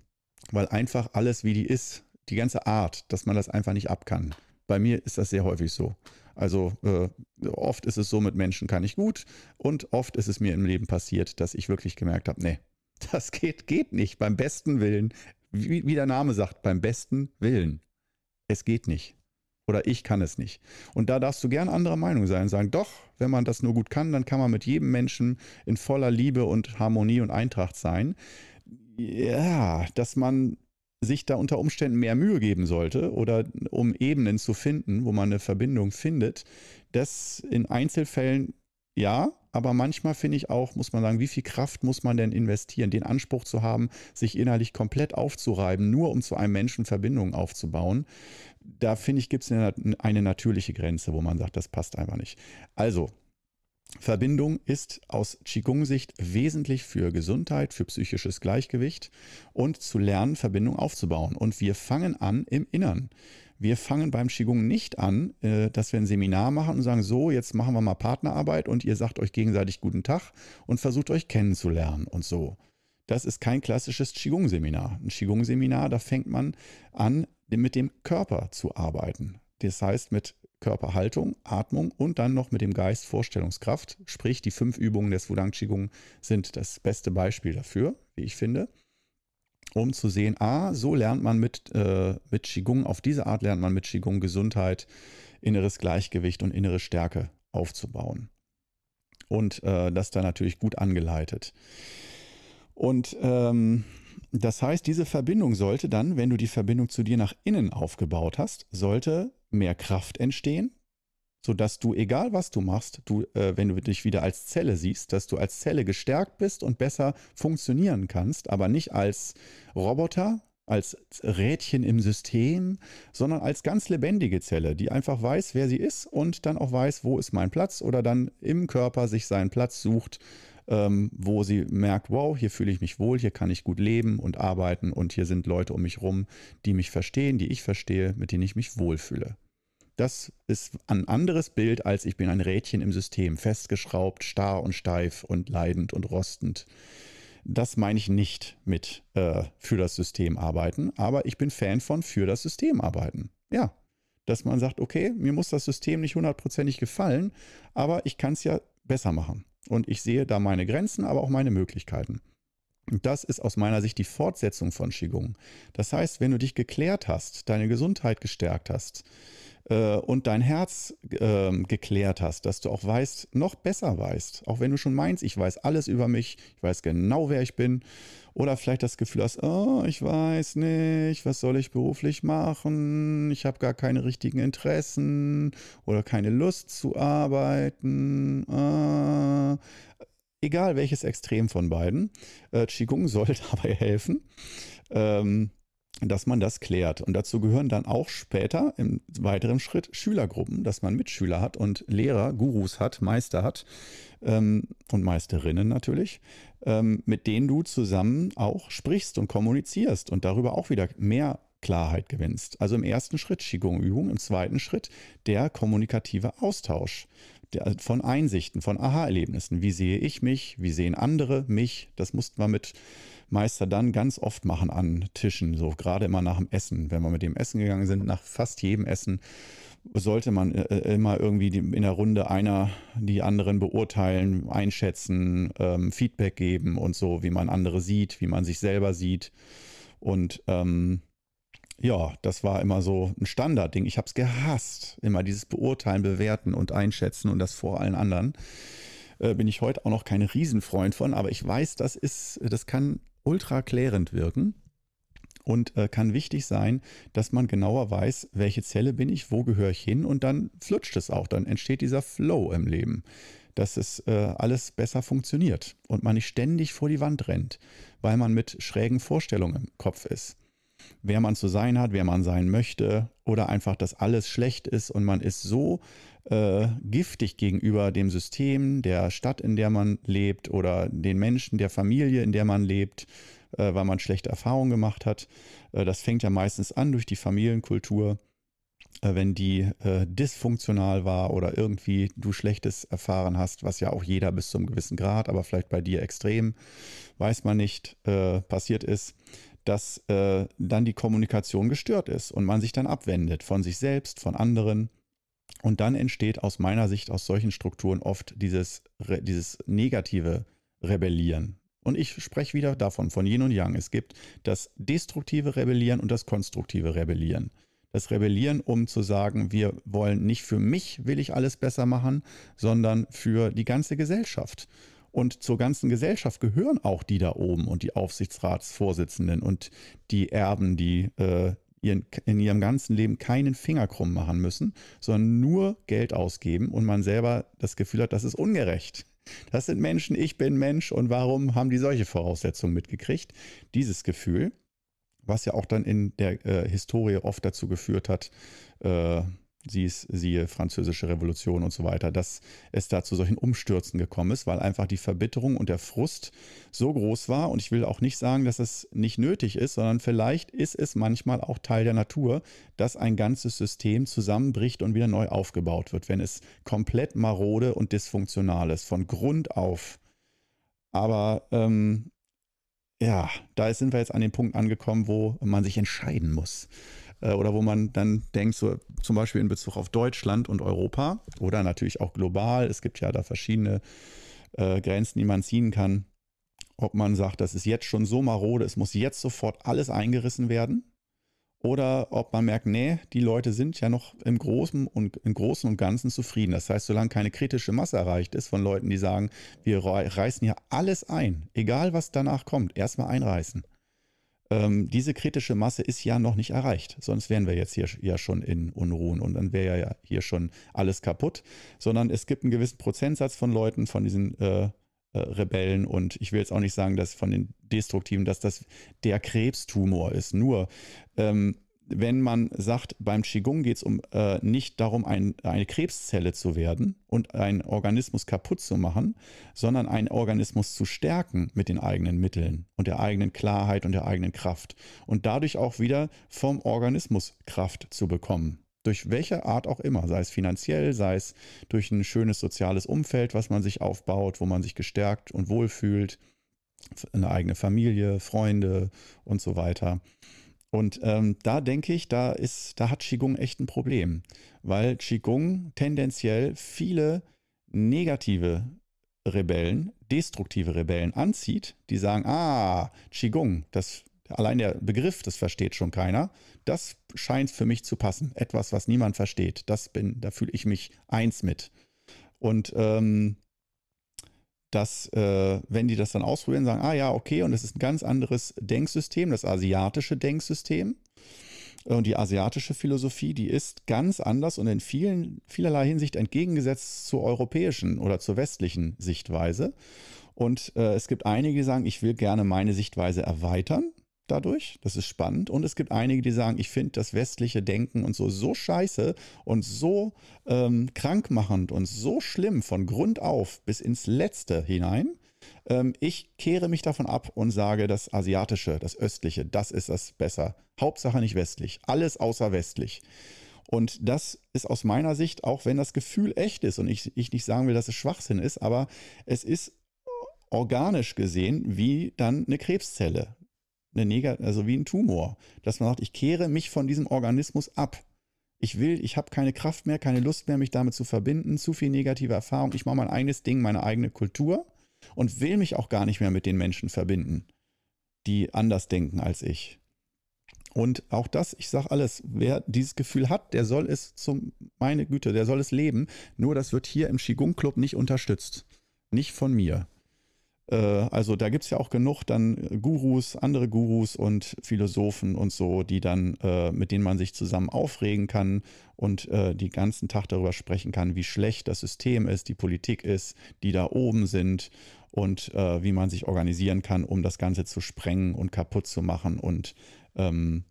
weil einfach alles, wie die ist, die ganze Art, dass man das einfach nicht ab kann. Bei mir ist das sehr häufig so. Also äh, oft ist es so, mit Menschen kann ich gut und oft ist es mir im Leben passiert, dass ich wirklich gemerkt habe, nee, das geht, geht nicht. Beim besten Willen, wie, wie der Name sagt, beim besten Willen. Es geht nicht. Oder ich kann es nicht. Und da darfst du gern anderer Meinung sein und sagen, doch, wenn man das nur gut kann, dann kann man mit jedem Menschen in voller Liebe und Harmonie und Eintracht sein. Ja, dass man sich da unter Umständen mehr Mühe geben sollte oder um Ebenen zu finden, wo man eine Verbindung findet, das in Einzelfällen ja, aber manchmal finde ich auch, muss man sagen, wie viel Kraft muss man denn investieren, den Anspruch zu haben, sich innerlich komplett aufzureiben, nur um zu einem Menschen Verbindungen aufzubauen. Da finde ich, gibt es eine, eine natürliche Grenze, wo man sagt, das passt einfach nicht. Also, Verbindung ist aus Qigong-Sicht wesentlich für Gesundheit, für psychisches Gleichgewicht und zu lernen, Verbindung aufzubauen. Und wir fangen an im Innern. Wir fangen beim Qigong nicht an, äh, dass wir ein Seminar machen und sagen, so, jetzt machen wir mal Partnerarbeit und ihr sagt euch gegenseitig guten Tag und versucht euch kennenzulernen und so. Das ist kein klassisches Qigong-Seminar. Ein Qigong-Seminar, da fängt man an, mit dem Körper zu arbeiten. Das heißt, mit Körperhaltung, Atmung und dann noch mit dem Geist Vorstellungskraft. Sprich, die fünf Übungen des Wudang Qigong sind das beste Beispiel dafür, wie ich finde. Um zu sehen, ah, so lernt man mit, äh, mit Qigong, auf diese Art lernt man mit Qigong Gesundheit, inneres Gleichgewicht und innere Stärke aufzubauen. Und äh, das dann natürlich gut angeleitet. Und ähm, das heißt, diese Verbindung sollte dann, wenn du die Verbindung zu dir nach innen aufgebaut hast, sollte mehr Kraft entstehen, sodass du, egal was du machst, du, äh, wenn du dich wieder als Zelle siehst, dass du als Zelle gestärkt bist und besser funktionieren kannst, aber nicht als Roboter, als Rädchen im System, sondern als ganz lebendige Zelle, die einfach weiß, wer sie ist und dann auch weiß, wo ist mein Platz oder dann im Körper sich seinen Platz sucht, ähm, wo sie merkt, wow, hier fühle ich mich wohl, hier kann ich gut leben und arbeiten und hier sind Leute um mich rum, die mich verstehen, die ich verstehe, mit denen ich mich wohlfühle. Das ist ein anderes Bild, als ich bin ein Rädchen im System, festgeschraubt, starr und steif und leidend und rostend. Das meine ich nicht mit äh, für das System arbeiten, aber ich bin Fan von für das System arbeiten. Ja, dass man sagt, okay, mir muss das System nicht hundertprozentig gefallen, aber ich kann es ja besser machen. Und ich sehe da meine Grenzen, aber auch meine Möglichkeiten. Das ist aus meiner Sicht die Fortsetzung von Qigong. Das heißt, wenn du dich geklärt hast, deine Gesundheit gestärkt hast, äh, und dein Herz äh, geklärt hast, dass du auch weißt, noch besser weißt, auch wenn du schon meinst, ich weiß alles über mich, ich weiß genau, wer ich bin, oder vielleicht das Gefühl hast, oh, ich weiß nicht, was soll ich beruflich machen, ich habe gar keine richtigen Interessen oder keine Lust zu arbeiten. Äh, egal welches Extrem von beiden, äh, Qigong soll dabei helfen. Ähm, dass man das klärt. Und dazu gehören dann auch später im weiteren Schritt Schülergruppen, dass man Mitschüler hat und Lehrer, Gurus hat, Meister hat ähm, und Meisterinnen natürlich, ähm, mit denen du zusammen auch sprichst und kommunizierst und darüber auch wieder mehr Klarheit gewinnst. Also im ersten Schritt Qigong-Übung, im zweiten Schritt der kommunikative Austausch von Einsichten, von Aha-Erlebnissen. Wie sehe ich mich? Wie sehen andere mich? Das mussten wir mit Meister dann ganz oft machen an Tischen, so gerade immer nach dem Essen. Wenn wir mit dem Essen gegangen sind, nach fast jedem Essen, sollte man äh, äh, immer irgendwie in der Runde einer die anderen beurteilen, einschätzen, ähm, Feedback geben und so, wie man andere sieht, wie man sich selber sieht. Und ähm, ja, das war immer so ein Standardding. Ich habe es gehasst, immer dieses Beurteilen, Bewerten und Einschätzen und das vor allen anderen. Äh, bin ich heute auch noch kein Riesenfreund von, aber ich weiß, das ist, das kann ultra klärend wirken und äh, kann wichtig sein, dass man genauer weiß, welche Zelle bin ich, wo gehöre ich hin und dann flutscht es auch, dann entsteht dieser Flow im Leben, dass es äh, alles besser funktioniert und man nicht ständig vor die Wand rennt, weil man mit schrägen Vorstellungen im Kopf ist. Wer man zu sein hat, wer man sein möchte oder einfach, dass alles schlecht ist und man ist so äh, giftig gegenüber dem System, der Stadt, in der man lebt oder den Menschen, der Familie, in der man lebt, äh, weil man schlechte Erfahrungen gemacht hat. Äh, das fängt ja meistens an durch die Familienkultur. Äh, wenn die äh, dysfunktional war oder irgendwie du Schlechtes erfahren hast, was ja auch jeder bis zum gewissen Grad, aber vielleicht bei dir extrem, weiß man nicht, äh, passiert ist, dass dann die Kommunikation gestört ist und man sich dann abwendet von sich selbst, von anderen und dann entsteht aus meiner Sicht aus solchen Strukturen oft dieses, dieses negative Rebellieren. Und ich spreche wieder davon, von Yin und Yang. Es gibt das destruktive Rebellieren und das konstruktive Rebellieren. Das Rebellieren, um zu sagen, wir wollen nicht für mich will ich alles besser machen, sondern für die ganze Gesellschaft. Und zur ganzen Gesellschaft gehören auch die da oben und die Aufsichtsratsvorsitzenden und die Erben, die äh, ihren, in ihrem ganzen Leben keinen Finger krumm machen müssen, sondern nur Geld ausgeben und man selber das Gefühl hat, das ist ungerecht. Das sind Menschen, ich bin Mensch und warum haben die solche Voraussetzungen mitgekriegt? Dieses Gefühl, was ja auch dann in der äh, Historie oft dazu geführt hat, äh, sie ist, siehe französische Revolution und so weiter, dass es da zu solchen Umstürzen gekommen ist, weil einfach die Verbitterung und der Frust so groß war. Und ich will auch nicht sagen, dass es nicht nötig ist, sondern vielleicht ist es manchmal auch Teil der Natur, dass ein ganzes System zusammenbricht und wieder neu aufgebaut wird, wenn es komplett marode und dysfunktional ist, von Grund auf. Aber ähm, ja, da sind wir jetzt an dem Punkt angekommen, wo man sich entscheiden muss äh, oder wo man dann denkt, so zum Beispiel in Bezug auf Deutschland und Europa oder natürlich auch global, es gibt ja da verschiedene äh, Grenzen, die man ziehen kann, ob man sagt, das ist jetzt schon so marode, es muss jetzt sofort alles eingerissen werden. Oder ob man merkt, nee, die Leute sind ja noch im Großen und im Großen und Ganzen zufrieden. Das heißt, solange keine kritische Masse erreicht ist von Leuten, die sagen, wir reißen hier alles ein, egal was danach kommt, erstmal einreißen ähm, diese kritische Masse ist ja noch nicht erreicht. Sonst wären wir jetzt hier ja schon in Unruhen und dann wäre ja hier schon alles kaputt. Sondern es gibt einen gewissen Prozentsatz von Leuten, von diesen äh, äh, Rebellen und ich will jetzt auch nicht sagen, dass von den Destruktiven, dass das der Krebstumor ist. Nur ähm, wenn man sagt, beim Qigong geht es um äh, nicht darum, ein, eine Krebszelle zu werden und einen Organismus kaputt zu machen, sondern einen Organismus zu stärken mit den eigenen Mitteln und der eigenen Klarheit und der eigenen Kraft und dadurch auch wieder vom Organismus Kraft zu bekommen. Durch welche Art auch immer, sei es finanziell, sei es durch ein schönes soziales Umfeld, was man sich aufbaut, wo man sich gestärkt und wohlfühlt, eine eigene Familie, Freunde und so weiter. Und ähm, da denke ich, da ist, da hat Qigong echt ein Problem, weil Qigong tendenziell viele negative Rebellen, destruktive Rebellen anzieht, die sagen, ah, Qigong, das allein der Begriff, das versteht schon keiner. Das scheint für mich zu passen. Etwas, was niemand versteht. Das bin, da fühle ich mich eins mit. Und ähm, dass, äh, wenn die das dann ausprobieren, sagen, ah ja, okay, und es ist ein ganz anderes Denksystem, das asiatische Denksystem. Und die asiatische Philosophie, die ist ganz anders und in vielen, vielerlei Hinsicht entgegengesetzt zur europäischen oder zur westlichen Sichtweise. Und äh, es gibt einige, die sagen, ich will gerne meine Sichtweise erweitern dadurch. Das ist spannend. Und es gibt einige, die sagen, ich finde das westliche Denken und so so scheiße und so ähm, krankmachend und so schlimm von Grund auf bis ins Letzte hinein. Ähm, ich kehre mich davon ab und sage, das Asiatische, das Östliche, das ist das besser. Hauptsache nicht westlich. Alles außer westlich. Und das ist aus meiner Sicht, auch wenn das Gefühl echt ist und ich, ich nicht sagen will, dass es Schwachsinn ist, aber es ist organisch gesehen wie dann eine Krebszelle eine Negat also wie ein Tumor, dass man sagt, ich kehre mich von diesem Organismus ab. Ich will, ich habe keine Kraft mehr, keine Lust mehr, mich damit zu verbinden, zu viel negative Erfahrung. Ich mache mein eigenes Ding, meine eigene Kultur und will mich auch gar nicht mehr mit den Menschen verbinden, die anders denken als ich. Und auch das, ich sage alles, wer dieses Gefühl hat, der soll es zum, meine Güte, der soll es leben. Nur das wird hier im Qigong Club nicht unterstützt. Nicht von mir. Äh, also da gibt es ja auch genug dann Gurus, andere Gurus und Philosophen und so, die dann, äh, mit denen man sich zusammen aufregen kann und äh, die ganzen Tag darüber sprechen kann, wie schlecht das System ist, die Politik ist, die da oben sind und äh, wie man sich organisieren kann, um das Ganze zu sprengen und kaputt zu machen und ähm,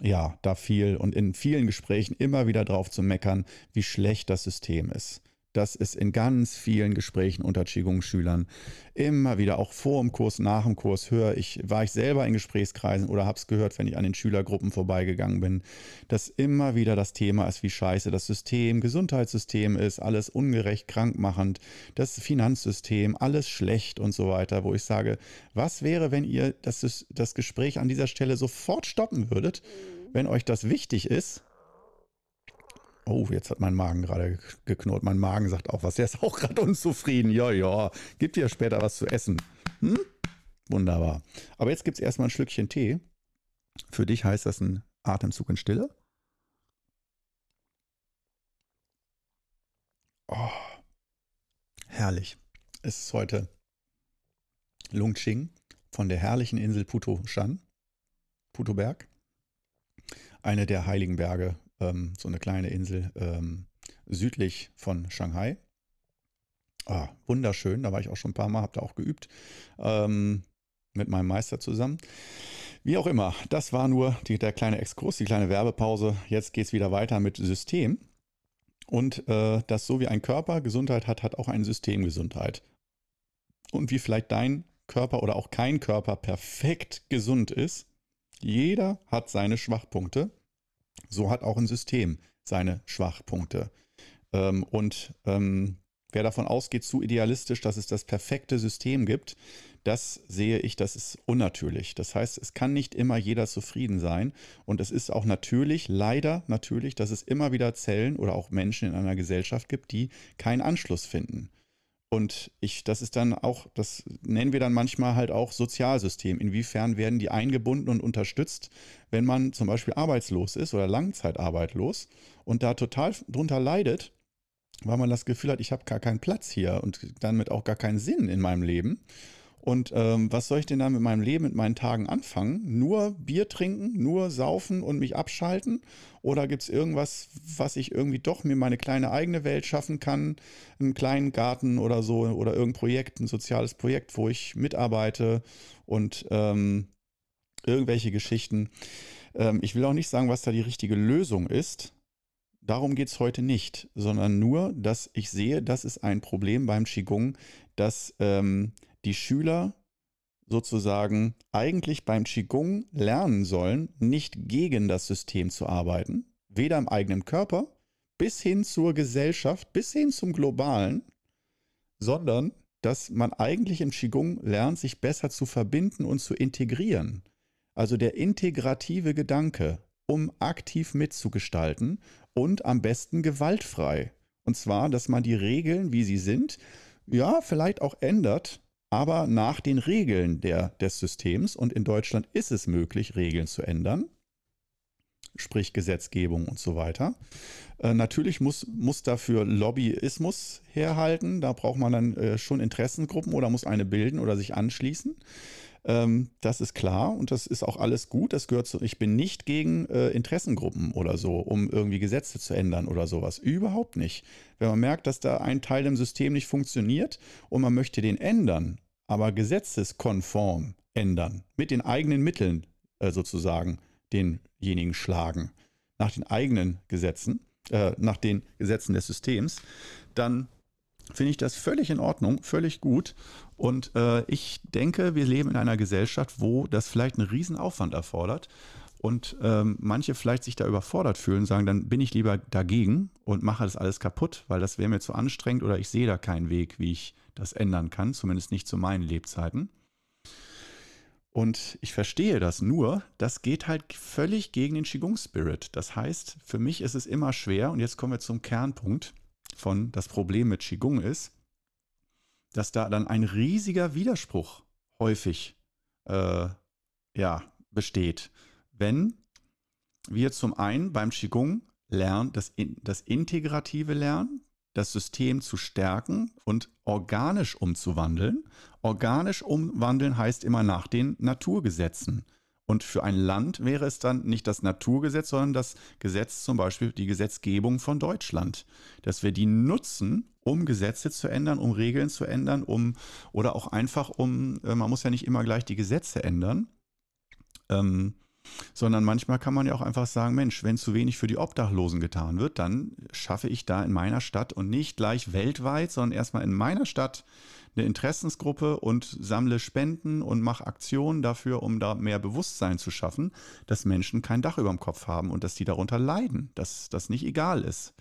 ja, da viel und in vielen Gesprächen immer wieder drauf zu meckern, wie schlecht das System ist. Das ist in ganz vielen Gesprächen unter Qigong-Schülern immer wieder, auch vor dem Kurs, nach dem Kurs, höre ich, war ich selber in Gesprächskreisen oder habe es gehört, wenn ich an den Schülergruppen vorbeigegangen bin, dass immer wieder das Thema ist, wie scheiße das System, Gesundheitssystem ist, alles ungerecht, krankmachend, das Finanzsystem, alles schlecht und so weiter, wo ich sage, was wäre, wenn ihr das, das Gespräch an dieser Stelle sofort stoppen würdet, wenn euch das wichtig ist Oh, jetzt hat mein Magen gerade geknurrt. Mein Magen sagt auch was. Der ist auch gerade unzufrieden. Ja, ja. Gibt dir später was zu essen. Hm? Wunderbar. Aber jetzt gibt es erstmal ein Schlückchen Tee. Für dich heißt das ein Atemzug in Stille. Oh, herrlich. Es ist heute Lungching von der herrlichen Insel Puto Shan, Putoberg. Eine der heiligen Berge, ähm, so eine kleine Insel ähm, südlich von Shanghai. Ah, wunderschön, da war ich auch schon ein paar Mal, habe da auch geübt ähm, mit meinem Meister zusammen. Wie auch immer, das war nur die, der kleine Exkurs, die kleine Werbepause. Jetzt geht es wieder weiter mit System. Und äh, das so wie ein Körper Gesundheit hat, hat auch ein System Gesundheit. Und wie vielleicht dein Körper oder auch kein Körper perfekt gesund ist, jeder hat seine Schwachpunkte. So hat auch ein System seine Schwachpunkte. Ähm, und ähm, wer davon ausgeht, zu idealistisch, dass es das perfekte System gibt, das sehe ich, das ist unnatürlich. Das heißt, es kann nicht immer jeder zufrieden sein. Und es ist auch natürlich, leider natürlich, dass es immer wieder Zellen oder auch Menschen in einer Gesellschaft gibt, die keinen Anschluss finden. Und ich, das ist dann auch, das nennen wir dann manchmal halt auch Sozialsystem. Inwiefern werden die eingebunden und unterstützt, wenn man zum Beispiel arbeitslos ist oder langzeitarbeitlos und da total drunter leidet, weil man das Gefühl hat, ich habe gar keinen Platz hier und damit auch gar keinen Sinn in meinem Leben. Und ähm, was soll ich denn dann mit meinem Leben, mit meinen Tagen anfangen? Nur Bier trinken, nur saufen und mich abschalten? Oder gibt es irgendwas, was ich irgendwie doch mir meine kleine eigene Welt schaffen kann? Einen kleinen Garten oder so oder irgendein Projekt, ein soziales Projekt, wo ich mitarbeite und ähm, irgendwelche Geschichten. Ähm, ich will auch nicht sagen, was da die richtige Lösung ist. Darum geht es heute nicht, sondern nur, dass ich sehe, das ist ein Problem beim Qigong, dass ähm, die Schüler sozusagen eigentlich beim Qigong lernen sollen, nicht gegen das System zu arbeiten, weder im eigenen Körper bis hin zur Gesellschaft, bis hin zum Globalen, sondern dass man eigentlich im Qigong lernt, sich besser zu verbinden und zu integrieren. Also der integrative Gedanke, um aktiv mitzugestalten und am besten gewaltfrei. Und zwar, dass man die Regeln, wie sie sind, ja, vielleicht auch ändert, aber nach den Regeln der, des Systems. Und in Deutschland ist es möglich, Regeln zu ändern, sprich Gesetzgebung und so weiter. Äh, natürlich muss, muss dafür Lobbyismus herhalten. Da braucht man dann äh, schon Interessengruppen oder muss eine bilden oder sich anschließen. Ähm, das ist klar und das ist auch alles gut. Das gehört zu. Ich bin nicht gegen äh, Interessengruppen oder so, um irgendwie Gesetze zu ändern oder sowas. Überhaupt nicht. Wenn man merkt, dass da ein Teil im System nicht funktioniert und man möchte den ändern, aber gesetzeskonform ändern, mit den eigenen Mitteln äh, sozusagen denjenigen schlagen, nach den eigenen Gesetzen, äh, nach den Gesetzen des Systems, dann finde ich das völlig in Ordnung, völlig gut. Und äh, ich denke, wir leben in einer Gesellschaft, wo das vielleicht einen Riesenaufwand erfordert und ähm, manche vielleicht sich da überfordert fühlen, sagen, dann bin ich lieber dagegen und mache das alles kaputt, weil das wäre mir zu anstrengend oder ich sehe da keinen Weg, wie ich das ändern kann, zumindest nicht zu meinen Lebzeiten. Und ich verstehe das nur, das geht halt völlig gegen den Qigong-Spirit. Das heißt, für mich ist es immer schwer, und jetzt kommen wir zum Kernpunkt von das Problem mit Qigong ist, dass da dann ein riesiger Widerspruch häufig äh, ja, besteht. Wenn wir zum einen beim Qigong lernen, das, das integrative Lernen, das System zu stärken und organisch umzuwandeln. Organisch umwandeln heißt immer nach den Naturgesetzen. Und für ein Land wäre es dann nicht das Naturgesetz, sondern das Gesetz, zum Beispiel die Gesetzgebung von Deutschland. Dass wir die nutzen, um Gesetze zu ändern, um Regeln zu ändern, um oder auch einfach um, äh, man muss ja nicht immer gleich die Gesetze ändern. Ähm, sondern manchmal kann man ja auch einfach sagen, Mensch, wenn zu wenig für die Obdachlosen getan wird, dann schaffe ich da in meiner Stadt und nicht gleich weltweit, sondern erstmal in meiner Stadt eine Interessensgruppe und sammle Spenden und mache Aktionen dafür, um da mehr Bewusstsein zu schaffen, dass Menschen kein Dach über dem Kopf haben und dass die darunter leiden, dass das nicht egal ist.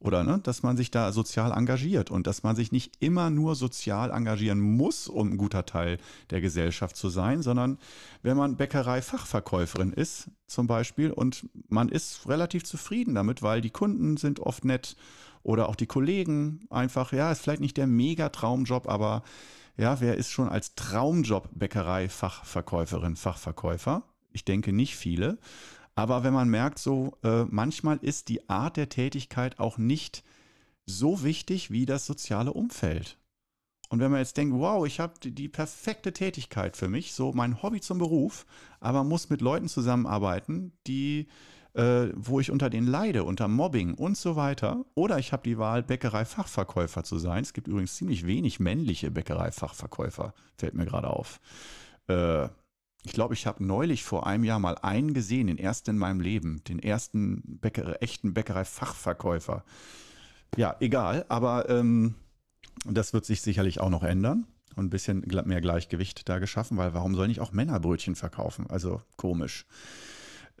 Oder ne, dass man sich da sozial engagiert und dass man sich nicht immer nur sozial engagieren muss, um ein guter Teil der Gesellschaft zu sein, sondern wenn man Bäckerei-Fachverkäuferin ist zum Beispiel und man ist relativ zufrieden damit, weil die Kunden sind oft nett oder auch die Kollegen einfach, ja, ist vielleicht nicht der Mega-Traumjob, aber ja, wer ist schon als Traumjob Bäckerei-Fachverkäuferin, Fachverkäufer? Ich denke nicht viele. Aber wenn man merkt, so äh, manchmal ist die Art der Tätigkeit auch nicht so wichtig wie das soziale Umfeld. Und wenn man jetzt denkt, wow, ich habe die, die, perfekte Tätigkeit für mich, so mein Hobby zum Beruf, aber muss mit Leuten zusammenarbeiten, die, äh, wo ich unter denen leide, unter Mobbing und so weiter. Oder ich habe die Wahl, Bäckerei-Fachverkäufer zu sein. Es gibt übrigens ziemlich wenig männliche Bäckerei-Fachverkäufer, fällt mir gerade auf. Äh, ich glaube, ich habe neulich vor einem Jahr mal einen gesehen, den ersten in meinem Leben, den ersten Bäckerei, echten Bäckerei-Fachverkäufer. Ja, egal, aber ähm, das wird sich sicherlich auch noch ändern und ein bisschen mehr Gleichgewicht da geschaffen, weil warum sollen nicht auch Männer Brötchen verkaufen? Also komisch.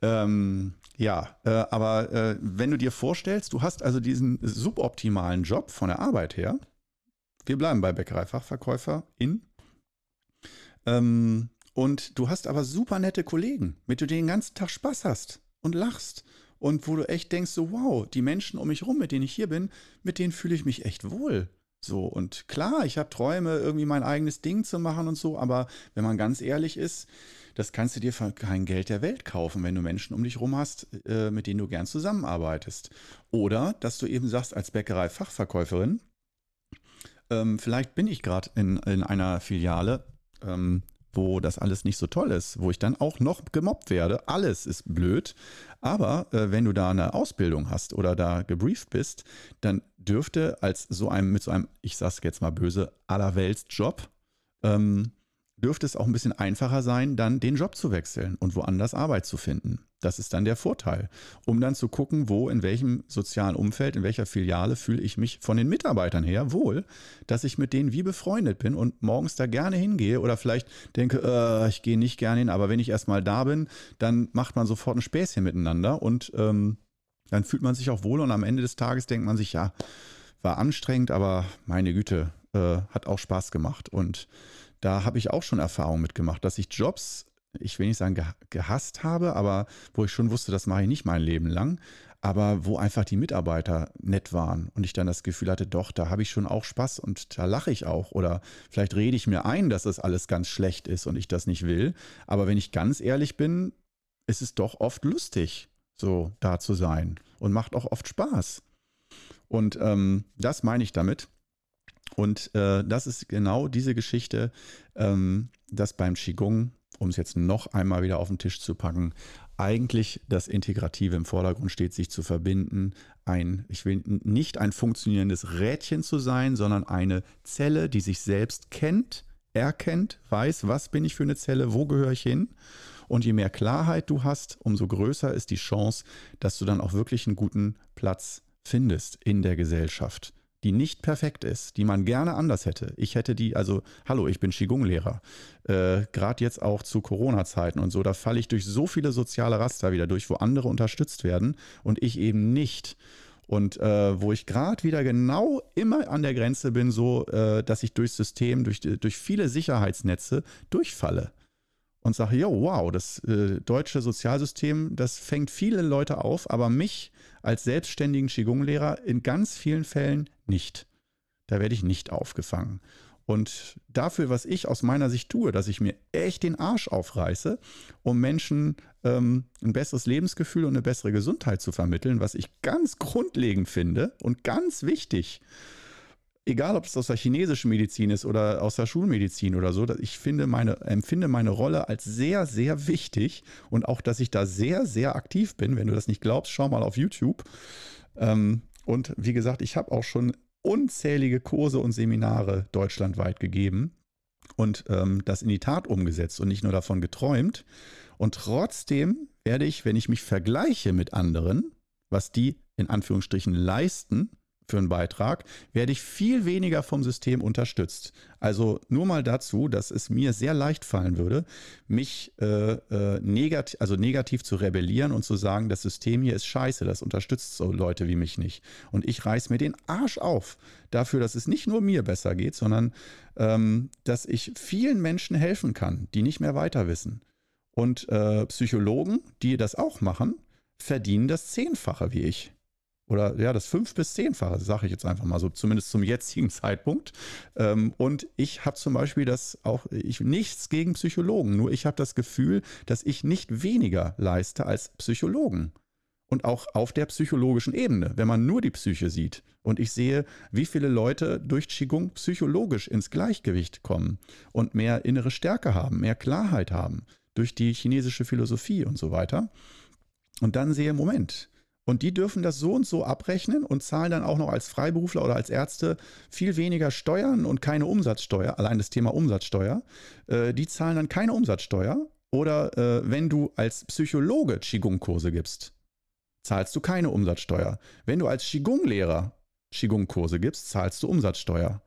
Ähm, ja, äh, aber äh, wenn du dir vorstellst, du hast also diesen suboptimalen Job von der Arbeit her, wir bleiben bei Bäckereifachverkäufer in, ähm, und du hast aber super nette Kollegen, mit denen du den ganzen Tag Spaß hast und lachst und wo du echt denkst, so wow, die Menschen um mich rum, mit denen ich hier bin, mit denen fühle ich mich echt wohl. So, und klar, ich habe Träume, irgendwie mein eigenes Ding zu machen und so, aber wenn man ganz ehrlich ist, das kannst du dir für kein Geld der Welt kaufen, wenn du Menschen um dich rum hast, äh, mit denen du gern zusammenarbeitest. Oder dass du eben sagst, als Bäckerei-Fachverkäuferin, ähm, vielleicht bin ich gerade in, in einer Filiale, ähm, wo das alles nicht so toll ist, wo ich dann auch noch gemobbt werde. Alles ist blöd. Aber äh, wenn du da eine Ausbildung hast oder da gebrieft bist, dann dürfte als so einem, mit so einem, ich sag's jetzt mal böse, Allerweltsjob, ähm, dürfte es auch ein bisschen einfacher sein, dann den Job zu wechseln und woanders Arbeit zu finden. Das ist dann der Vorteil, um dann zu gucken, wo, in welchem sozialen Umfeld, in welcher Filiale fühle ich mich von den Mitarbeitern her wohl, dass ich mit denen wie befreundet bin und morgens da gerne hingehe oder vielleicht denke, äh, ich gehe nicht gerne hin, aber wenn ich erstmal da bin, dann macht man sofort ein Späßchen miteinander und ähm, dann fühlt man sich auch wohl und am Ende des Tages denkt man sich, ja, war anstrengend, aber meine Güte, äh, hat auch Spaß gemacht. Und da habe ich auch schon Erfahrungen mitgemacht, dass ich Jobs, ich will nicht sagen gehasst habe, aber wo ich schon wusste, das mache ich nicht mein Leben lang, aber wo einfach die Mitarbeiter nett waren und ich dann das Gefühl hatte, doch, da habe ich schon auch Spaß und da lache ich auch oder vielleicht rede ich mir ein, dass das alles ganz schlecht ist und ich das nicht will, aber wenn ich ganz ehrlich bin, ist es doch oft lustig, so da zu sein und macht auch oft Spaß. Und ähm, das meine ich damit. Und äh, das ist genau diese Geschichte, ähm, dass beim Qigong, um es jetzt noch einmal wieder auf den Tisch zu packen, eigentlich das Integrative im Vordergrund steht, sich zu verbinden. Ein, ich will nicht ein funktionierendes Rädchen zu sein, sondern eine Zelle, die sich selbst kennt, erkennt, weiß, was bin ich für eine Zelle, wo gehöre ich hin. Und je mehr Klarheit du hast, umso größer ist die Chance, dass du dann auch wirklich einen guten Platz findest in der Gesellschaft die nicht perfekt ist, die man gerne anders hätte. Ich hätte die, also, hallo, ich bin Qigong-Lehrer. Äh, Gerade jetzt auch zu Corona-Zeiten und so, da falle ich durch so viele soziale Raster wieder durch, wo andere unterstützt werden und ich eben nicht. Und äh, wo ich gerade wieder genau immer an der Grenze bin, so äh, dass ich durchs System, durch, durch viele Sicherheitsnetze durchfalle und sage, jo, wow, das äh, deutsche Sozialsystem, das fängt viele Leute auf, aber mich als selbstständigen Qigong-Lehrer in ganz vielen Fällen nicht. Da werde ich nicht aufgefangen. Und dafür, was ich aus meiner Sicht tue, dass ich mir echt den Arsch aufreiße, um Menschen ähm, ein besseres Lebensgefühl und eine bessere Gesundheit zu vermitteln, was ich ganz grundlegend finde und ganz wichtig, egal ob es aus der chinesischen Medizin ist oder aus der Schulmedizin oder so, ich finde meine, empfinde meine Rolle als sehr, sehr wichtig und auch, dass ich da sehr, sehr aktiv bin. Wenn du das nicht glaubst, schau mal auf YouTube. Ähm, und wie gesagt, ich habe auch schon unzählige Kurse und Seminare deutschlandweit gegeben und ähm, das in die Tat umgesetzt und nicht nur davon geträumt. Und trotzdem werde ich, wenn ich mich vergleiche mit anderen, was die in Anführungsstrichen leisten, für einen Beitrag, werde ich viel weniger vom System unterstützt. Also nur mal dazu, dass es mir sehr leicht fallen würde, mich äh, äh, negativ, also negativ zu rebellieren und zu sagen, das System hier ist scheiße, das unterstützt so Leute wie mich nicht. Und ich reiß mir den Arsch auf dafür, dass es nicht nur mir besser geht, sondern ähm, dass ich vielen Menschen helfen kann, die nicht mehr weiter wissen. Und äh, Psychologen, die das auch machen, verdienen das Zehnfache wie ich. Oder ja, das fünf- bis zehnfache, sage ich jetzt einfach mal so, zumindest zum jetzigen Zeitpunkt. Ähm, und ich habe zum Beispiel das auch, ich nichts gegen Psychologen, nur ich habe das Gefühl, dass ich nicht weniger leiste als Psychologen. Und auch auf der psychologischen Ebene, wenn man nur die Psyche sieht. Und ich sehe, wie viele Leute durch Qigong psychologisch ins Gleichgewicht kommen und mehr innere Stärke haben, mehr Klarheit haben, durch die chinesische Philosophie und so weiter. Und dann sehe, Moment, und die dürfen das so und so abrechnen und zahlen dann auch noch als Freiberufler oder als Ärzte viel weniger Steuern und keine Umsatzsteuer. Allein das Thema Umsatzsteuer. Äh, die zahlen dann keine Umsatzsteuer. Oder äh, wenn du als Psychologe Qigong-Kurse gibst, zahlst du keine Umsatzsteuer. Wenn du als Qigong-Lehrer Qigong-Kurse gibst, zahlst du Umsatzsteuer.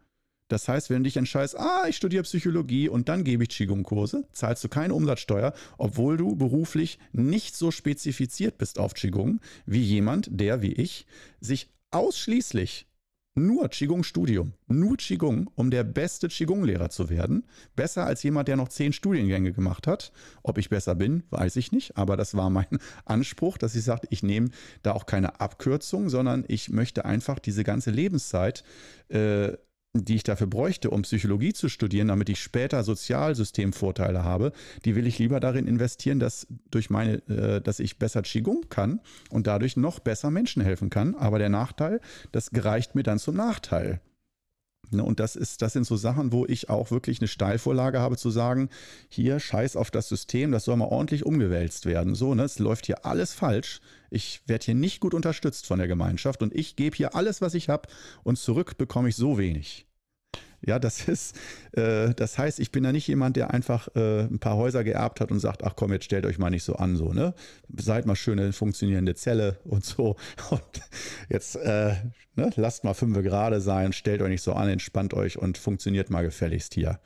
Das heißt, wenn du dich entscheidest, ah, ich studiere Psychologie und dann gebe ich Qigong-Kurse, zahlst du keine Umsatzsteuer, obwohl du beruflich nicht so spezifiziert bist auf Qigong wie jemand, der wie ich sich ausschließlich nur Qigong-Studium, nur Qigong, um der beste Qigong-Lehrer zu werden. Besser als jemand, der noch zehn Studiengänge gemacht hat. Ob ich besser bin, weiß ich nicht, aber das war mein Anspruch, dass ich sagte, ich nehme da auch keine Abkürzung, sondern ich möchte einfach diese ganze Lebenszeit äh, die ich dafür bräuchte, um Psychologie zu studieren, damit ich später Sozialsystemvorteile habe, die will ich lieber darin investieren, dass durch meine, äh, dass ich besser Qigong kann und dadurch noch besser Menschen helfen kann. Aber der Nachteil, das gereicht mir dann zum Nachteil. Ne, und das ist, das sind so Sachen, wo ich auch wirklich eine Steilvorlage habe zu sagen, hier scheiß auf das System, das soll mal ordentlich umgewälzt werden. So, ne, es läuft hier alles falsch. Ich werde hier nicht gut unterstützt von der Gemeinschaft und ich gebe hier alles, was ich habe und zurück bekomme ich so wenig. Ja, das ist, äh, das heißt, ich bin da nicht jemand, der einfach äh, ein paar Häuser geerbt hat und sagt, ach komm, jetzt stellt euch mal nicht so an, so, ne? Seid mal schöne funktionierende Zelle und so. Und jetzt äh, ne, lasst mal fünf gerade sein, stellt euch nicht so an, entspannt euch und funktioniert mal gefälligst hier.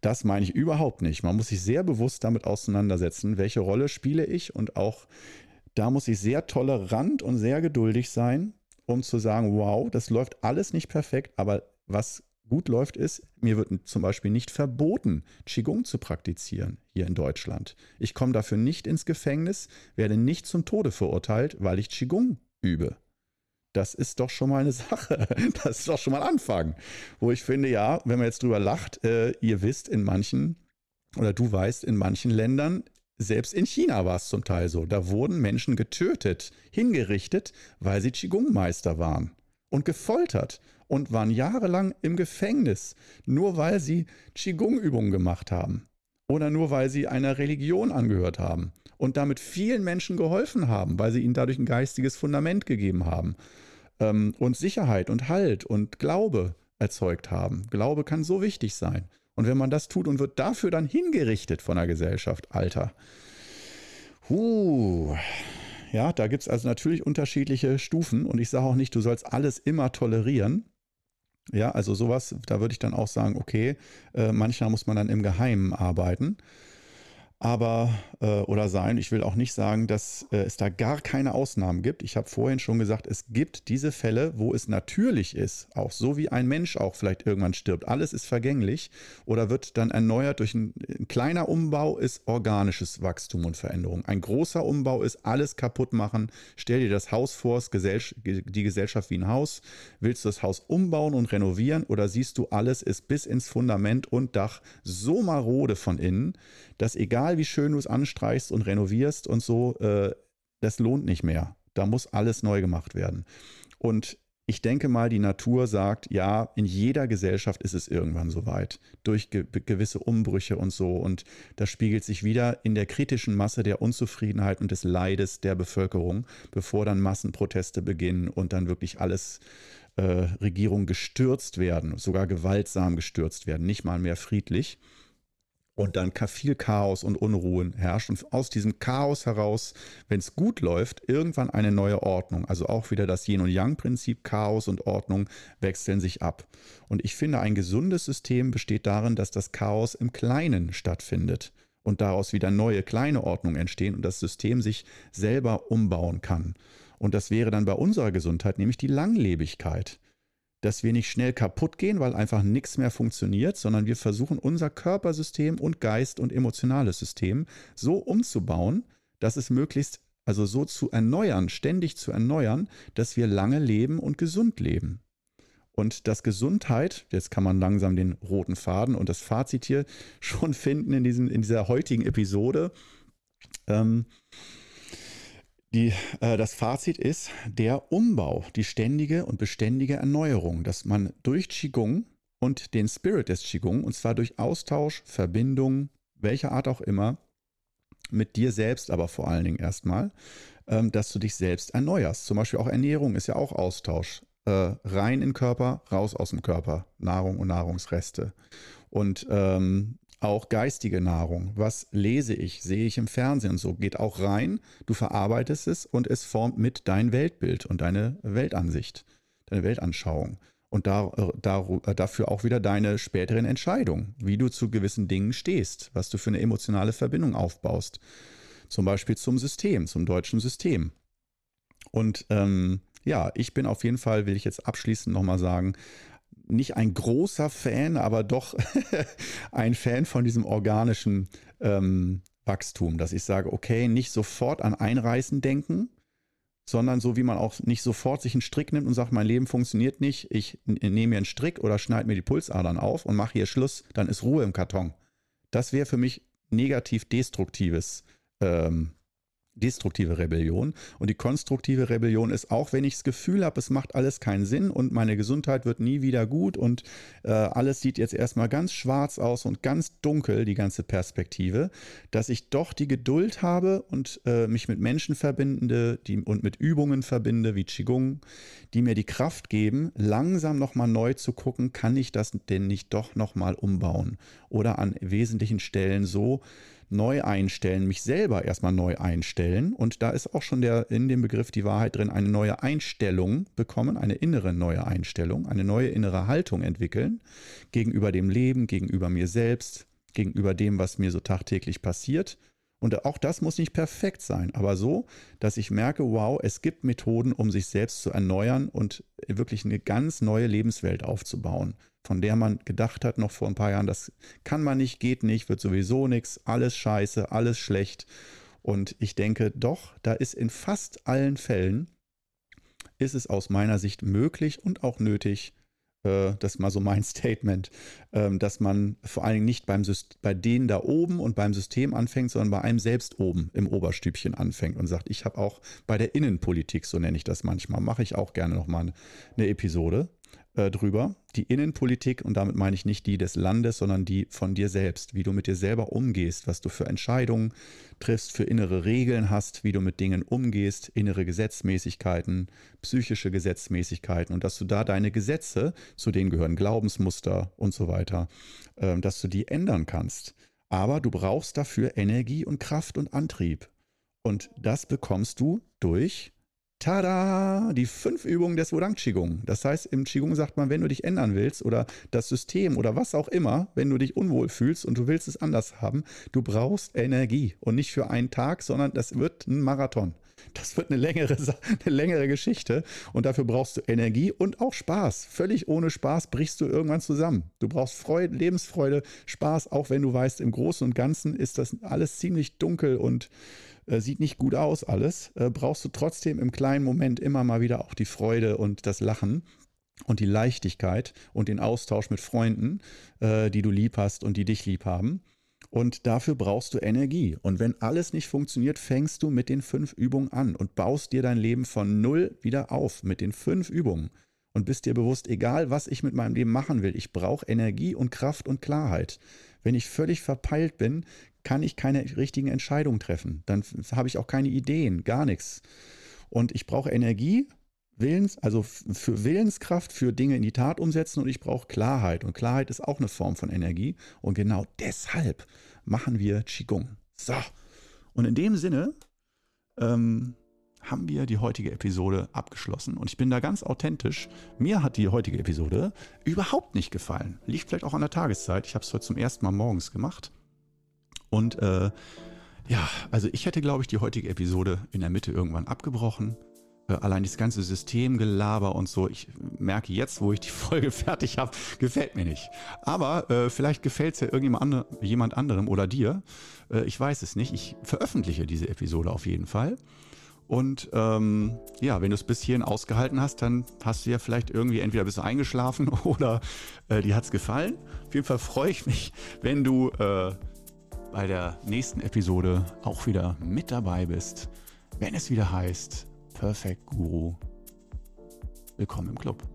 Das meine ich überhaupt nicht. Man muss sich sehr bewusst damit auseinandersetzen, welche Rolle spiele ich und auch da muss ich sehr tolerant und sehr geduldig sein, um zu sagen, wow, das läuft alles nicht perfekt, aber was gut läuft, ist, mir wird zum Beispiel nicht verboten, Qigong zu praktizieren hier in Deutschland. Ich komme dafür nicht ins Gefängnis, werde nicht zum Tode verurteilt, weil ich Qigong übe. Das ist doch schon mal eine Sache. Das ist doch schon mal ein Anfang. Wo ich finde, ja, wenn man jetzt drüber lacht, äh, ihr wisst, in manchen, oder du weißt, in manchen Ländern, selbst in China war es zum Teil so, da wurden Menschen getötet, hingerichtet, weil sie Qigong-Meister waren und gefoltert und waren jahrelang im Gefängnis, nur weil sie Qigong-Übungen gemacht haben oder nur weil sie einer Religion angehört haben und damit vielen Menschen geholfen haben, weil sie ihnen dadurch ein geistiges Fundament gegeben haben ähm, und Sicherheit und Halt und Glaube erzeugt haben. Glaube kann so wichtig sein. Und wenn man das tut und wird dafür dann hingerichtet von der Gesellschaft, Alter. Huh, ja, da gibt es also natürlich unterschiedliche Stufen und ich sage auch nicht, du sollst alles immer tolerieren. Ja, also sowas, da würde ich dann auch sagen, okay, äh, manchmal muss man dann im Geheimen arbeiten aber äh, oder sein. Ich will auch nicht sagen, dass äh, es da gar keine Ausnahmen gibt. Ich habe vorhin schon gesagt, es gibt diese Fälle, wo es natürlich ist, auch so wie ein Mensch auch vielleicht irgendwann stirbt. Alles ist vergänglich oder wird dann erneuert durch ein, ein kleiner Umbau ist organisches Wachstum und Veränderung. Ein großer Umbau ist alles kaputt machen. Stell dir das Haus vor, die Gesellschaft wie ein Haus. Willst du das Haus umbauen und renovieren oder siehst du, alles ist bis ins Fundament und Dach so marode von innen, dass egal wie schön du es anstreichst und renovierst und so, äh, das lohnt nicht mehr. Da muss alles neu gemacht werden. Und ich denke mal, die Natur sagt, ja, in jeder Gesellschaft ist es irgendwann soweit, durch ge gewisse Umbrüche und so. Und das spiegelt sich wieder in der kritischen Masse der Unzufriedenheit und des Leides der Bevölkerung, bevor dann Massenproteste beginnen und dann wirklich alles äh, Regierungen gestürzt werden, sogar gewaltsam gestürzt werden, nicht mal mehr friedlich und dann viel Chaos und Unruhen herrscht und aus diesem Chaos heraus, wenn es gut läuft, irgendwann eine neue Ordnung. Also auch wieder das Yin und Yang-Prinzip, Chaos und Ordnung wechseln sich ab. Und ich finde, ein gesundes System besteht darin, dass das Chaos im Kleinen stattfindet und daraus wieder neue kleine Ordnungen entstehen und das System sich selber umbauen kann. Und das wäre dann bei unserer Gesundheit nämlich die Langlebigkeit dass wir nicht schnell kaputt gehen, weil einfach nichts mehr funktioniert, sondern wir versuchen unser Körpersystem und Geist und emotionales System so umzubauen, dass es möglichst, also so zu erneuern, ständig zu erneuern, dass wir lange leben und gesund leben. Und dass Gesundheit, jetzt kann man langsam den roten Faden und das Fazit hier schon finden in, diesen, in dieser heutigen Episode, ähm, Die, äh, das Fazit ist der Umbau, die ständige und beständige Erneuerung, dass man durch Qigong und den Spirit des Qigong, und zwar durch Austausch, Verbindung, welcher Art auch immer, mit dir selbst aber vor allen Dingen erstmal, ähm, dass du dich selbst erneuerst. Zum Beispiel auch Ernährung ist ja auch Austausch. Äh, rein in den Körper, raus aus dem Körper. Nahrung und Nahrungsreste. Und ähm, auch geistige Nahrung. Was lese ich, sehe ich im Fernsehen und so geht auch rein. Du verarbeitest es und es formt mit dein Weltbild und deine Weltansicht, deine Weltanschauung. Und da, äh, da, äh, dafür auch wieder deine späteren Entscheidungen, wie du zu gewissen Dingen stehst, was du für eine emotionale Verbindung aufbaust. Zum Beispiel zum System, zum deutschen System. Und ähm, ja, ich bin auf jeden Fall, will ich jetzt abschließend nochmal sagen, nicht ein großer Fan, aber doch ein Fan von diesem organischen ähm, Wachstum, dass ich sage, okay, nicht sofort an Einreißen denken, sondern so wie man auch nicht sofort sich einen Strick nimmt und sagt, mein Leben funktioniert nicht, ich nehme mir einen Strick oder schneide mir die Pulsadern auf und mache hier Schluss, dann ist Ruhe im Karton. Das wäre für mich negativ destruktives ähm, destruktive Rebellion. Und die konstruktive Rebellion ist auch, wenn ich das Gefühl habe, es macht alles keinen Sinn und meine Gesundheit wird nie wieder gut und äh, alles sieht jetzt erstmal ganz schwarz aus und ganz dunkel, die ganze Perspektive, dass ich doch die Geduld habe und äh, mich mit Menschen verbinde die, und mit Übungen verbinde, wie Qigong, die mir die Kraft geben, langsam nochmal neu zu gucken, kann ich das denn nicht doch nochmal umbauen oder an wesentlichen Stellen so, neu einstellen, mich selber erstmal neu einstellen. Und da ist auch schon der, in dem Begriff die Wahrheit drin, eine neue Einstellung bekommen, eine innere neue Einstellung, eine neue innere Haltung entwickeln gegenüber dem Leben, gegenüber mir selbst, gegenüber dem, was mir so tagtäglich passiert. Und auch das muss nicht perfekt sein, aber so, dass ich merke, wow, es gibt Methoden, um sich selbst zu erneuern und wirklich eine ganz neue Lebenswelt aufzubauen von der man gedacht hat noch vor ein paar Jahren, das kann man nicht, geht nicht, wird sowieso nichts, alles scheiße, alles schlecht. Und ich denke doch, da ist in fast allen Fällen, ist es aus meiner Sicht möglich und auch nötig, äh, das ist mal so mein Statement, äh, dass man vor allen Dingen nicht beim bei denen da oben und beim System anfängt, sondern bei einem selbst oben im Oberstübchen anfängt und sagt, ich habe auch bei der Innenpolitik, so nenne ich das manchmal, mache ich auch gerne nochmal eine Episode, äh, drüber. Die Innenpolitik, und damit meine ich nicht die des Landes, sondern die von dir selbst, wie du mit dir selber umgehst, was du für Entscheidungen triffst, für innere Regeln hast, wie du mit Dingen umgehst, innere Gesetzmäßigkeiten, psychische Gesetzmäßigkeiten und dass du da deine Gesetze, zu denen gehören Glaubensmuster und so weiter, äh, dass du die ändern kannst. Aber du brauchst dafür Energie und Kraft und Antrieb. Und das bekommst du durch Tada! Die fünf Übungen des Wudang Qigong. Das heißt, im Qigong sagt man, wenn du dich ändern willst oder das System oder was auch immer, wenn du dich unwohl fühlst und du willst es anders haben, du brauchst Energie und nicht für einen Tag, sondern das wird ein Marathon. Das wird eine längere, eine längere Geschichte und dafür brauchst du Energie und auch Spaß. Völlig ohne Spaß brichst du irgendwann zusammen. Du brauchst Freude, Lebensfreude, Spaß, auch wenn du weißt, im Großen und Ganzen ist das alles ziemlich dunkel und äh, sieht nicht gut aus alles, äh, brauchst du trotzdem im kleinen Moment immer mal wieder auch die Freude und das Lachen und die Leichtigkeit und den Austausch mit Freunden, äh, die du lieb hast und die dich lieb haben. Und dafür brauchst du Energie. Und wenn alles nicht funktioniert, fängst du mit den fünf Übungen an und baust dir dein Leben von null wieder auf mit den fünf Übungen. Und bist dir bewusst, egal was ich mit meinem Leben machen will, ich brauche Energie und Kraft und Klarheit. Wenn ich völlig verpeilt bin, kann ich keine richtigen Entscheidungen treffen. Dann habe ich auch keine Ideen, gar nichts. Und ich brauche Energie, Willens, also für Willenskraft, für Dinge in die Tat umsetzen und ich brauche Klarheit. Und Klarheit ist auch eine Form von Energie. Und genau deshalb machen wir Qigong. So. Und in dem Sinne ähm, haben wir die heutige Episode abgeschlossen. Und ich bin da ganz authentisch. Mir hat die heutige Episode überhaupt nicht gefallen. Liegt vielleicht auch an der Tageszeit. Ich habe es heute zum ersten Mal morgens gemacht. Und äh, ja, also ich hätte, glaube ich, die heutige Episode in der Mitte irgendwann abgebrochen. Äh, allein das ganze Systemgelaber und so, ich merke jetzt, wo ich die Folge fertig habe, gefällt mir nicht. Aber äh, vielleicht gefällt es ja irgendjemand andere, jemand anderem oder dir. Äh, ich weiß es nicht. Ich veröffentliche diese Episode auf jeden Fall. Und ähm, ja, wenn du es bis hierhin ausgehalten hast, dann hast du ja vielleicht irgendwie entweder bist du eingeschlafen oder äh, dir hat es gefallen. Auf jeden Fall freue ich mich, wenn du äh, bei der nächsten Episode auch wieder mit dabei bist, wenn es wieder heißt Perfect Guru. Willkommen im Club.